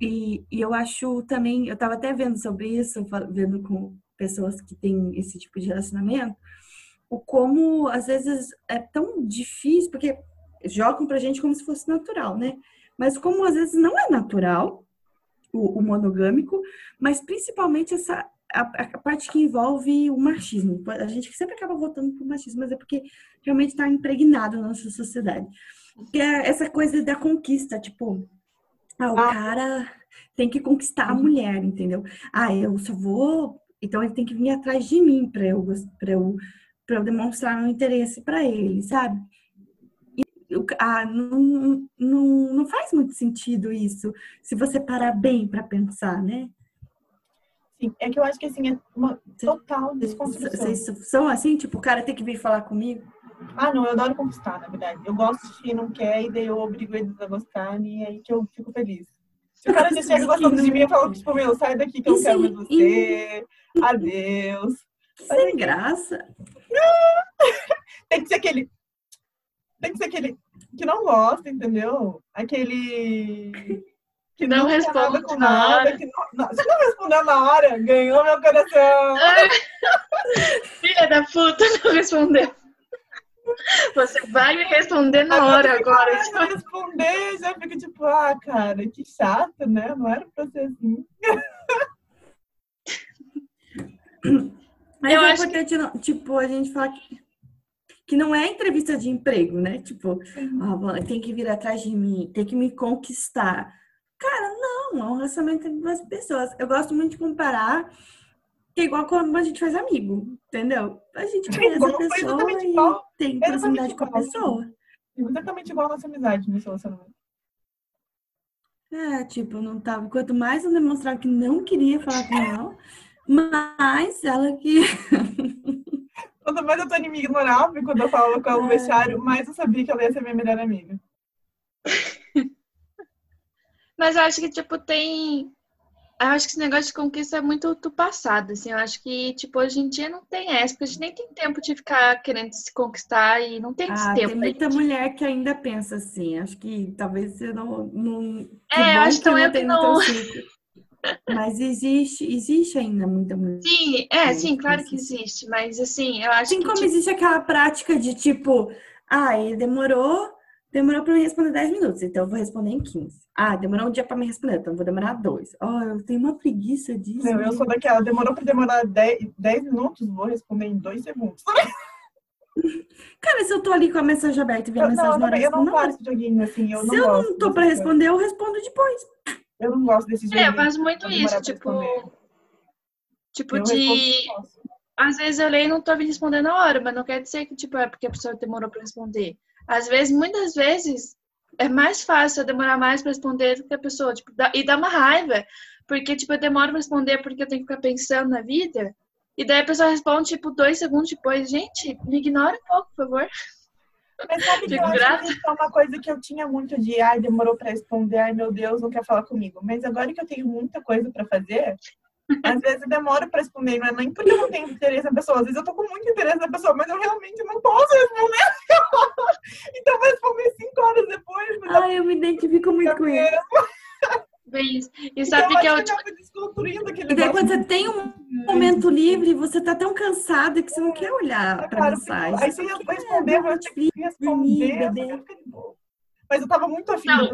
E, e eu acho também, eu estava até vendo sobre isso, vendo com pessoas que têm esse tipo de relacionamento, o como às vezes é tão difícil, porque jogam pra gente como se fosse natural, né? Mas como às vezes não é natural, o, o monogâmico, mas principalmente essa a, a, parte que envolve o machismo. A gente sempre acaba votando por machismo, mas é porque realmente está impregnado na nossa sociedade. Que é essa coisa da conquista, tipo, ah, o ah. cara tem que conquistar a mulher, entendeu? Ah, eu só vou. Então ele tem que vir atrás de mim para eu, pra eu, pra eu demonstrar meu interesse para ele, sabe? Ah, não, não, não faz muito sentido isso, se você parar bem para pensar, né? Sim, é que eu acho que assim, é uma total desconstrução. Vocês são assim, tipo, o cara tem que vir falar comigo? Ah, não, eu adoro conquistar, na verdade. Eu gosto de quem não quer e daí eu obrigo eles a gostar e é aí que eu fico feliz. Se o cara já chega gostando de mim e fala, tipo, meu, sai daqui que eu quero mais você. Adeus. Sem graça. Tem que ser aquele. Tem que ser aquele que não gosta, entendeu? Aquele que não, não responde com nada. nada que não, não, se não respondeu na hora, ganhou meu coração. Filha da puta, não respondeu. Você vai me responder na agora, hora agora. Se não responder, já fica tipo, ah, cara, que chato, né? Não era pra ser assim. Mas eu é acho importante, que... não, tipo, a gente falar que que não é entrevista de emprego, né? Tipo, oh, tem que vir atrás de mim, tem que me conquistar. Cara, não, é um relacionamento entre duas pessoas. Eu gosto muito de comparar que é igual quando a gente faz amigo, entendeu? A gente conhece igual, a pessoa e igual. tem proximidade com a pessoa. Exatamente igual a nossa amizade nesse relacionamento. É, tipo, não tava. Quanto mais eu demonstrava que não queria falar com ela, mais ela que. Mais eu tô me ignorava quando eu falava com ela no É. vestiário, mais eu sabia que ela ia ser minha melhor amiga. Mas eu acho que, tipo, tem. Eu acho que esse negócio de conquista é muito do passado, assim. Eu acho que, tipo, hoje em dia não tem essa, porque a gente nem tem tempo de ficar querendo se conquistar e não tem esse Ah, tem tempo. muita aí. mulher que ainda pensa assim. Acho que talvez você não. não que É, eu acho que não é tem que não- teu círculo. Mas existe, existe ainda muita mulher. Sim, é, É, sim, claro que existe. Mas, assim, eu acho Assim que. como tipo, existe aquela prática de tipo, ah, ele demorou, demorou para me responder 10 minutos, então eu vou responder em 15. Ah, demorou um dia para me responder, então eu vou demorar dois. Oh, eu tenho uma preguiça disso. Não, eu sou daquela, demorou pra demorar 10, 10 minutos, vou responder em 2 segundos. Cara, se eu tô ali com a mensagem aberta e vi a Eu, não, mensagem eu, na hora, também, eu não joguinho assim, eu não Se eu não para coisas. responder, eu respondo depois. Eu não gosto desses É, eu joguinhos. faço muito isso, tipo. Tipo, Eu de. Às vezes eu leio e não tô me respondendo na hora, mas não quer dizer que, tipo, é porque a pessoa demorou pra responder. Às vezes, muitas vezes, é mais fácil eu demorar mais pra responder do que a pessoa, tipo, dá- e dá uma raiva, porque, tipo, eu demoro pra responder porque eu tenho que ficar pensando na vida, e daí a pessoa responde, tipo, dois segundos depois. Gente, me ignora um pouco, por favor. Mas sabe que eu que é uma coisa que eu tinha muito de, ai, demorou pra responder, ai, meu Deus, não quer falar comigo. Mas agora que eu tenho muita coisa pra fazer, às vezes eu demoro pra responder, não é nem porque eu não tenho interesse na pessoa, às vezes eu tô com muito interesse na pessoa, mas eu realmente não posso responder. então eu vou responder cinco horas depois, Ah, eu me identifico muito com isso. Bem, isso. E então sabe eu que é eu, aquele E daí, quando você tem um momento livre, você tá tão cansado que você não quer olhar É pra claro, mensagem. Aí você ia responder, mas eu tinha que responder, dormir, eu. Mas eu tava muito afim Não.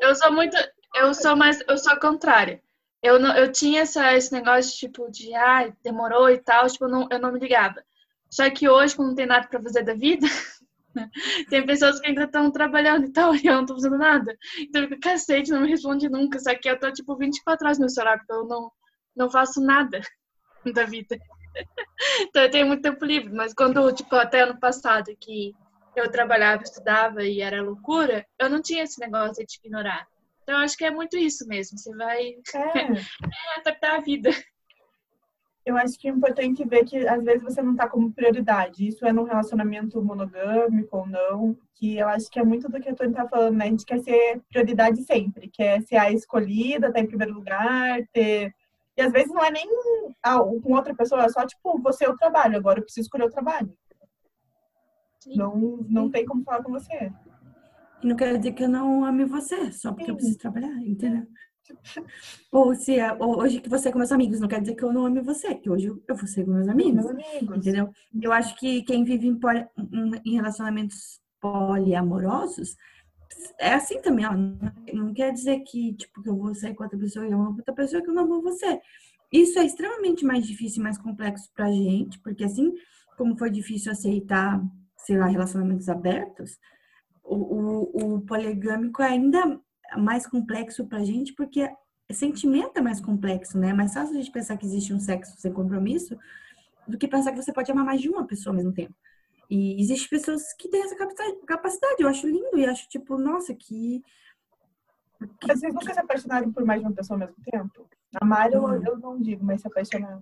eu sou muito. Eu sou mais. Eu sou a contrária. Eu, não, eu tinha essa, esse negócio, tipo, de, ai, demorou e tal, tipo, eu não, eu não me ligava. Só que hoje, quando não tem nada pra fazer da vida, tem pessoas que ainda estão trabalhando e tal, e eu não tô fazendo nada. Então eu fico, cacete, não me responde nunca. Só que eu tô, tipo, 24 horas no celular, porque eu não, não faço nada da vida. Então eu tenho muito tempo livre, mas quando, tipo, até ano passado, que eu trabalhava, estudava e era loucura, eu não tinha esse negócio de ignorar. Então eu acho que é muito isso mesmo. Você vai é. adaptar a vida. Eu acho que é importante ver que às vezes você não tá como prioridade. Isso é num relacionamento monogâmico ou não. Que eu acho que é muito do que a Tony tá falando, né? A gente quer ser prioridade sempre. Quer ser a escolhida, tá em primeiro lugar, ter. E às vezes não é nem ah, com outra pessoa, é só tipo, você é o trabalho, agora eu preciso escolher o trabalho. Sim. Não, não tem como falar com você. E não quer dizer que eu não ame você, só porque eu Sim. preciso trabalhar, entendeu? Ou se é- ou hoje que você é com meus amigos, não quer dizer que eu não ame você, que hoje eu vou ser com meus amigos, Meus amigos. entendeu? Eu acho que quem vive em, poli- em- relacionamentos poliamorosos é assim também, ó. Não quer dizer que, tipo, que eu vou sair com outra pessoa e eu amo outra pessoa que eu não amo você. Isso é extremamente mais difícil e mais complexo pra gente, porque assim como foi difícil aceitar, sei lá, relacionamentos abertos, o, o, o poligâmico é ainda mais complexo pra gente, porque sentimento é mais complexo, né? É mais fácil a gente pensar que existe um sexo sem compromisso do que pensar que você pode amar mais de uma pessoa ao mesmo tempo. E existem pessoas que têm essa capacidade. Eu acho lindo e acho, tipo, nossa, que. que- Mas vocês nunca se apaixonaram por mais de uma pessoa ao mesmo tempo? Amar eu, Não. eu não digo, mas se apaixonar.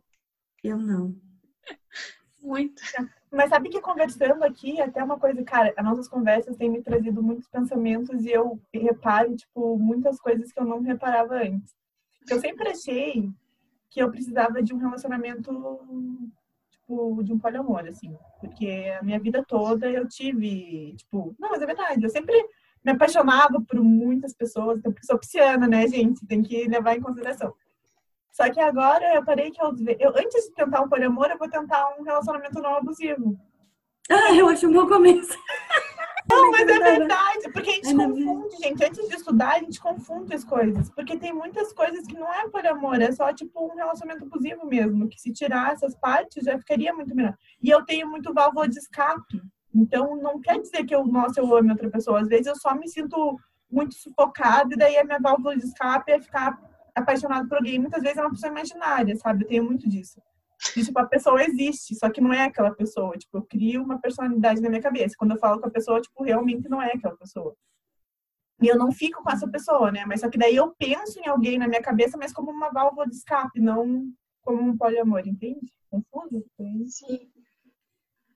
Eu não. Muito. Mas sabe que conversando aqui, até uma coisa, cara, as nossas conversas têm me trazido muitos pensamentos e eu reparo, tipo, muitas coisas que eu não reparava antes. Eu sempre achei que eu precisava de um relacionamento, tipo, de um poliamor, assim. Porque a minha vida toda eu tive, tipo, não, mas é verdade, eu sempre me apaixonava por muitas pessoas, então, porque sou pisciana, né, gente? Tem que levar em consideração. Só que agora eu parei que eu, eu antes de tentar um poliamor, eu vou tentar um relacionamento não abusivo. Ah, eu acho um bom começo. Não, mas é verdade, porque a gente confunde, gente. Antes de estudar, a gente confunde as coisas. Porque tem muitas coisas que não é poliamor, é só tipo um relacionamento abusivo mesmo. Que se tirar essas partes já ficaria muito melhor. E eu tenho muito válvula de escape. Então não quer dizer que eu, nossa, eu amo outra pessoa. Às vezes eu só me sinto muito sufocada e daí a minha válvula de escape é ficar apaixonado por alguém. Muitas vezes é uma pessoa imaginária, sabe? Eu tenho muito disso. E, tipo, a pessoa existe, só que não é aquela pessoa. Tipo, eu crio uma personalidade na minha cabeça. Quando eu falo com a pessoa, tipo, realmente não é aquela pessoa. E eu não fico com essa pessoa, né? Mas só que daí eu penso em alguém na minha cabeça, mas como uma válvula de escape, não como um poliamor, entende? Confuso? Sim.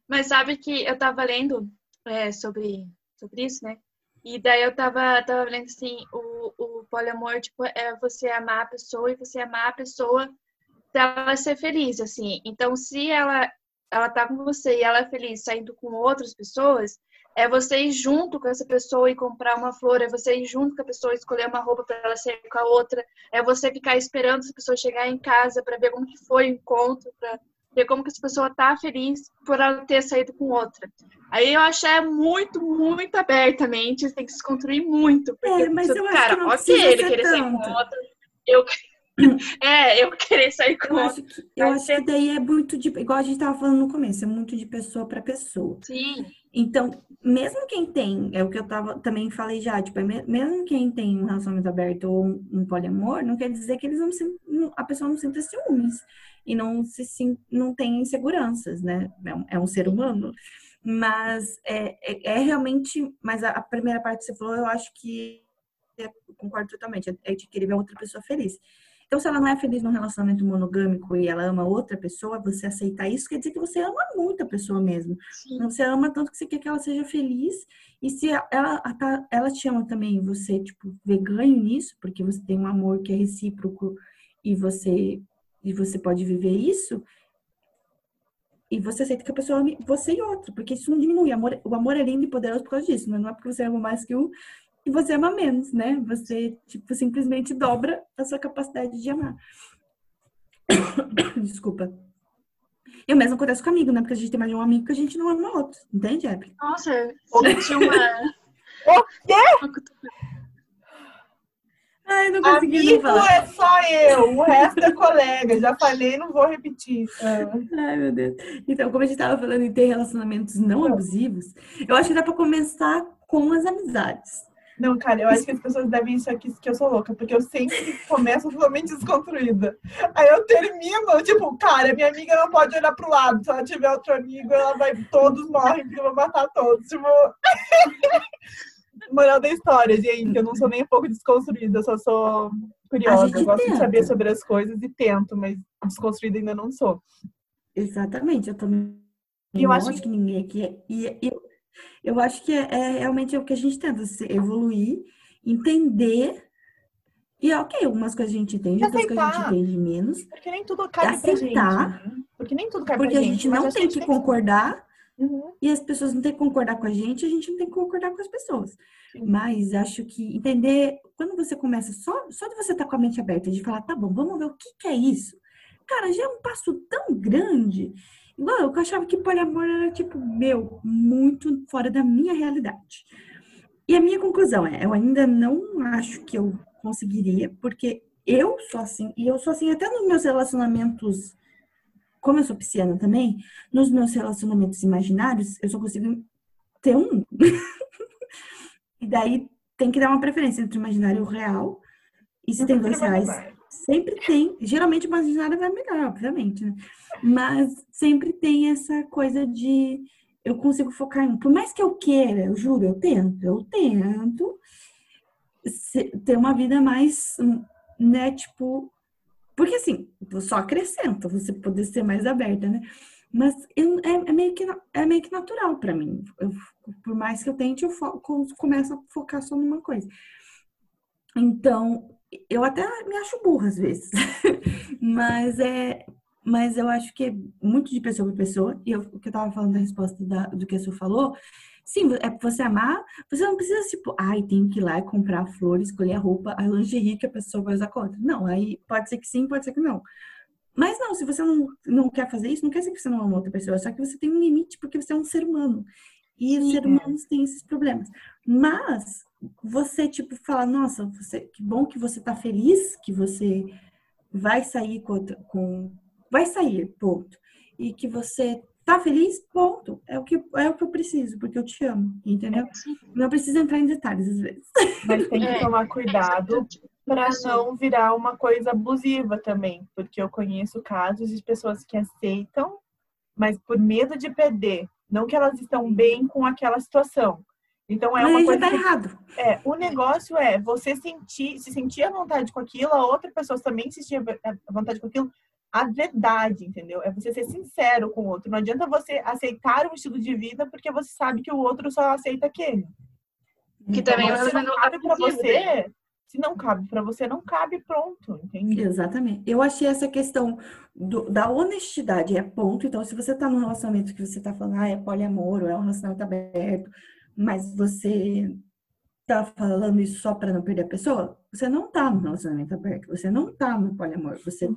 Mas sabe que eu tava lendo é, sobre, sobre isso, né? E daí eu tava, tava lendo assim, o, o poliamor, tipo, é você amar a pessoa e você amar a pessoa pra ela ser feliz, assim. Então, se ela, ela tá com você e ela é feliz saindo com outras pessoas, é você ir junto com essa pessoa e comprar uma flor, é você ir junto com a pessoa e escolher uma roupa para ela sair com a outra, é você ficar esperando essa pessoa chegar em casa para ver como que foi o encontro, para ver como que essa pessoa tá feliz por ela ter saído com outra. Aí eu acho é muito, muito abertamente, tem que se construir muito. Porque É, mas pessoa, eu acho cara, que não ok, ele querer sair com outra, eu é, eu querer sair com Eu outra. acho que, eu acho que daí é muito de, igual a gente estava falando no começo, é muito de pessoa para pessoa. Sim, Então, mesmo quem tem, é o que eu tava, também falei já, tipo, é me- mesmo quem tem um relacionamento aberto ou um, poliamor, não quer dizer que eles não- a pessoa não sinta ciúmes e não se não tem inseguranças, né? É um, é um ser humano. Mas é, é, é realmente, mas a, primeira parte que você falou, eu acho que é, eu concordo totalmente, é, é de querer ver a outra pessoa feliz. Então, se ela não é feliz num relacionamento monogâmico e ela ama outra pessoa, você aceitar isso quer dizer que você ama muito a pessoa mesmo. sim. Você ama tanto que você quer que ela seja feliz. E se ela, ela, ela te ama também, você, tipo, vê ganho nisso, porque você tem um amor que é recíproco e você, e você pode viver isso. E você aceita que a pessoa ame você e outro, porque isso não diminui. O amor, o amor é lindo e poderoso por causa disso? Não é porque você ama mais que um e você ama menos, né? Você, tipo, simplesmente dobra a sua capacidade de amar. Desculpa. E o mesmo acontece com amigo, né? Porque a gente tem mais de um amigo que a gente não ama outro. Entende, Evelyn? Nossa, eu senti uma. O quê? Ai, não consegui Amigo falar. é só eu, o resto é colega. Já falei, não vou repetir. Ah. Ai, meu Deus. Então, como a gente estava falando em ter relacionamentos não abusivos, eu acho que dá para começar com as amizades. Não, cara, eu acho que as pessoas devem achar que, que eu sou louca, porque eu sempre começo totalmente desconstruída. Aí eu termino, tipo, cara, minha amiga não pode olhar pro lado. Se ela tiver outro amigo, ela vai. Todos morrem, porque eu vou matar todos. Tipo. Moral da história, gente. Eu não sou nem um pouco desconstruída, eu só sou A curiosa. gente Eu gosto de tenta. saber sobre as coisas e tento, mas desconstruída ainda não sou. Exatamente, eu também eu não acho acho que ninguém aqui é. E eu, eu acho que é, é realmente o que a gente tenta, se evoluir, entender. E ok, algumas coisas a gente entende, outras coisas a gente aceitar. entende menos. Porque nem tudo cabe pra gente. Aceitar. né? Porque nem tudo cabe Porque pra a gente. gente mas não acho tem a gente que concordar Uhum. e as pessoas não têm que concordar com a gente, a gente não tem que concordar com as pessoas. Sim. Mas acho que entender, quando você começa, só, só de você estar com a mente aberta, de falar, tá bom, vamos ver o que, que é isso. Cara, já é um passo tão grande. Igual eu que achava que poliamor era, tipo, meu, muito fora da minha realidade. E a minha conclusão é, eu ainda não acho que eu conseguiria, porque eu sou assim, e eu sou assim até nos meus relacionamentos, como eu sou pisciana também, nos meus relacionamentos imaginários, eu só consigo ter um. e daí tem que dar uma preferência entre o imaginário e o real. E se tem dois reais, sempre tem. Geralmente o imaginário vai melhor, obviamente, né? Mas sempre tem essa coisa de eu consigo focar em um. Por mais que eu queira, eu juro, eu tento, eu tento ter uma vida mais, né, tipo. Porque assim, só acrescenta você poder ser mais aberta, né? Mas eu- é, é meio que, é meio que natural pra mim. Eu- por mais que eu tente, eu fo- co- começo a focar só numa coisa. Então, eu até me acho burra às vezes. mas é. Mas eu acho que é muito de pessoa para pessoa. E eu, o que eu tava falando da resposta da- do que a Su falou, sim, é pra você amar, você não precisa, tipo, ai, tem que ir lá e comprar flores, escolher a roupa, a lingerie que a pessoa vai usar contra. Não, aí pode ser que sim, pode ser que não. Mas não, se você não, não quer fazer isso, não quer dizer que você não ama outra pessoa, só que você tem um limite porque você é um ser humano. E os seres humanos têm esses problemas. Mas você, tipo, fala, nossa, você, que bom que você tá feliz, que você vai sair com, com vai sair, ponto. E que você tá feliz, ponto. É o que é o que eu preciso, porque eu te amo, entendeu? Não precisa entrar em detalhes às vezes. Mas tem que É. tomar cuidado para não virar uma coisa abusiva também, porque eu conheço casos de pessoas que aceitam, mas por medo de perder, não que elas estão bem com aquela situação. Então é Mas uma coisa tá que, errado. é, o negócio é você sentir, se sentir à vontade com aquilo, a outra pessoa também se sentir à vontade com aquilo, a verdade, entendeu? É você ser sincero com o outro. Não adianta você aceitar um estilo de vida porque você sabe que o outro só aceita aquele. Que também Então, se não relacionamento cabe daí. você, se não cabe pra você, não cabe, pronto, entende? Exatamente. Eu achei essa questão do- da honestidade é ponto. Então, se você tá num relacionamento que você tá falando, ah, é poliamor, ou é um relacionamento aberto, mas você tá falando isso só para não perder a pessoa, você não tá no relacionamento aberto, você não tá no poliamor, você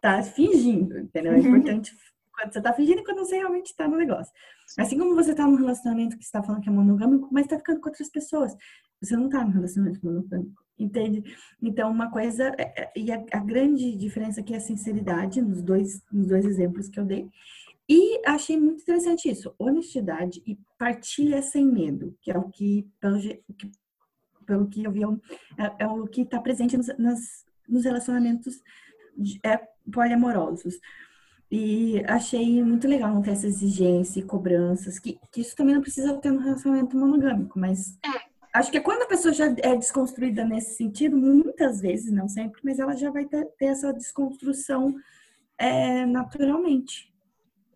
tá fingindo, entendeu? É importante quando você tá fingindo e quando você realmente tá no negócio. Assim como você tá num relacionamento que você tá falando que é monogâmico, mas tá ficando com outras pessoas, você não tá num relacionamento monogâmico, entende? Então, uma coisa, é- é- e a, a grande diferença aqui é a sinceridade nos dois, nos dois exemplos que eu dei. E achei muito interessante isso, honestidade e partilha sem medo, que é o que, pelo, que- pelo que eu vi, é, é- é o que está presente nos, nas- nos relacionamentos de- é, poliamorosos. E achei muito legal não ter essa exigência e cobranças, que, que isso também não precisa ter no relacionamento monogâmico, mas acho que é quando a pessoa já é desconstruída nesse sentido, muitas vezes, não sempre, mas ela já vai ter, ter essa desconstrução é, naturalmente.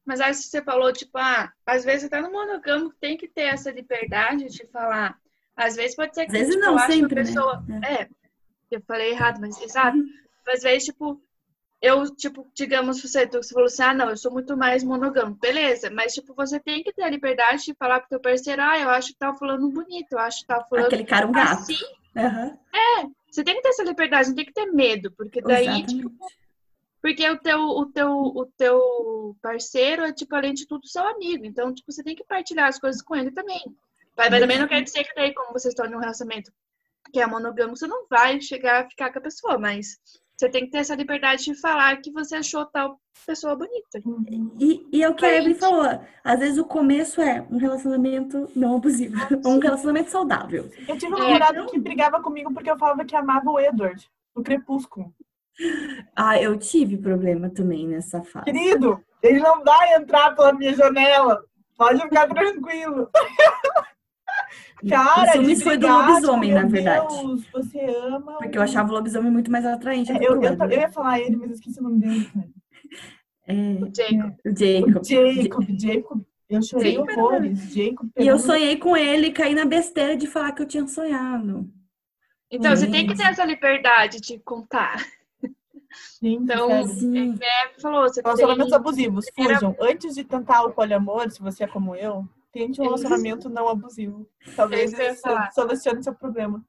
Mas aí você falou, tipo, ah, às vezes até no monogâmico tem que ter essa liberdade de falar. Às vezes pode ser que Às vezes tipo, não, sempre, que a né? pessoa. É, eu falei errado, mas sabe? Às vezes, tipo, eu, tipo, digamos, você, você falou assim, ah, não, eu sou muito mais monogâmico, beleza, mas, tipo, você tem que ter a liberdade de falar pro teu parceiro, ah, eu acho que tá falando bonito, eu acho que tá falando Aquele cara um gato. assim. Aham, Você tem que ter essa liberdade, não tem que ter medo, porque daí, tipo, exatamente. Porque o teu, o teu, o teu parceiro é, tipo, além de tudo, seu amigo. Então, tipo, você tem que partilhar as coisas com ele também. Mas, mas também não quer dizer que daí, como vocês estão em um relacionamento que é monogâmico, você não vai chegar a ficar com a pessoa, mas você tem que ter essa liberdade de falar que você achou tal pessoa bonita. E, e é o que a Evelyn falou. Às vezes o começo é um relacionamento não abusivo, um relacionamento saudável. Eu tive um É, namorado que brigava comigo porque eu falava que amava o Edward, o Crepúsculo. Ah, eu tive problema também nessa fase. Querido, ele não vai entrar pela minha janela. Pode ficar tranquilo. Cara, o ciúmes de foi do lobisomem, na verdade. Deus, você ama. Porque eu achava o lobisomem muito mais atraente É, eu, eu, eu ia falar ele, mas eu esqueci o nome dele, cara. É, O Jacob. o Jacob. O Jacob, Jacob. Eu chorei Jacob. horrores. Jacob E eu sonhei com ele e caí na besteira de falar que eu tinha sonhado. Então, você tem que ter essa liberdade de contar. Então, sério. Sim. É, falou, você tem... Relacionamentos abusivos, Era- fujam. Antes de tentar o poliamor, se você é como eu, tente um relacionamento não abusivo. Talvez É solucione seu problema.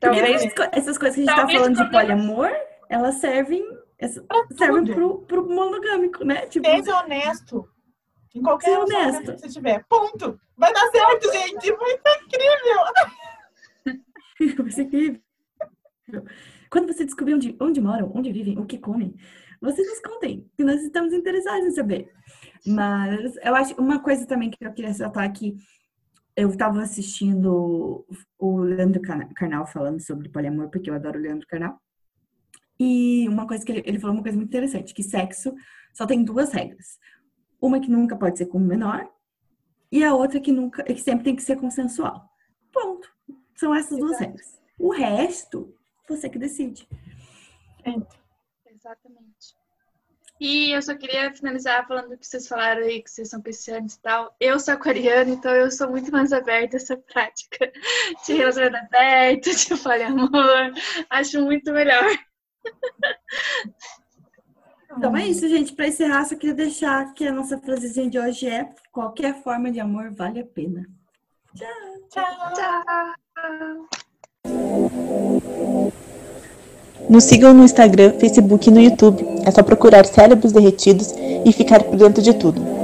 Talvez, essas, co- essas coisas que a gente tá talvez falando o de poliamor, elas servem, essa- servem pro, pro monogâmico, né? Tipo, Seja honesto. Em qualquer honesto. que você tiver. Ponto. Vai dar certo, gente. Vai ser incrível. vai ser incrível. Quando você descobrir onde, onde moram, onde vivem, o que comem, vocês nos contem, que nós estamos interessados em saber. Mas eu acho uma coisa também que eu queria ressaltar aqui, eu estava assistindo o Leandro Carnal falando sobre poliamor, porque eu adoro o Leandro Carnal. E uma coisa que ele, ele falou uma coisa muito interessante, que sexo só tem duas regras. Uma que nunca pode ser com o menor e a outra que nunca, que sempre tem que ser consensual. Ponto. São essas duas Exato. regras. O resto, você que decide. Exatamente. E eu só queria finalizar falando que vocês falaram aí que vocês são piscianos e tal. Eu sou aquariana, então eu sou muito mais aberta a essa prática de relacionamento aberto, de poliamor. Acho muito melhor. Então é isso, gente. Para encerrar, só queria deixar que a nossa frasezinha de hoje é: qualquer forma de amor vale a pena. Tchau. Tchau! Nos sigam no Instagram, Facebook e no YouTube. É só procurar Cérebros Derretidos e ficar por dentro de tudo.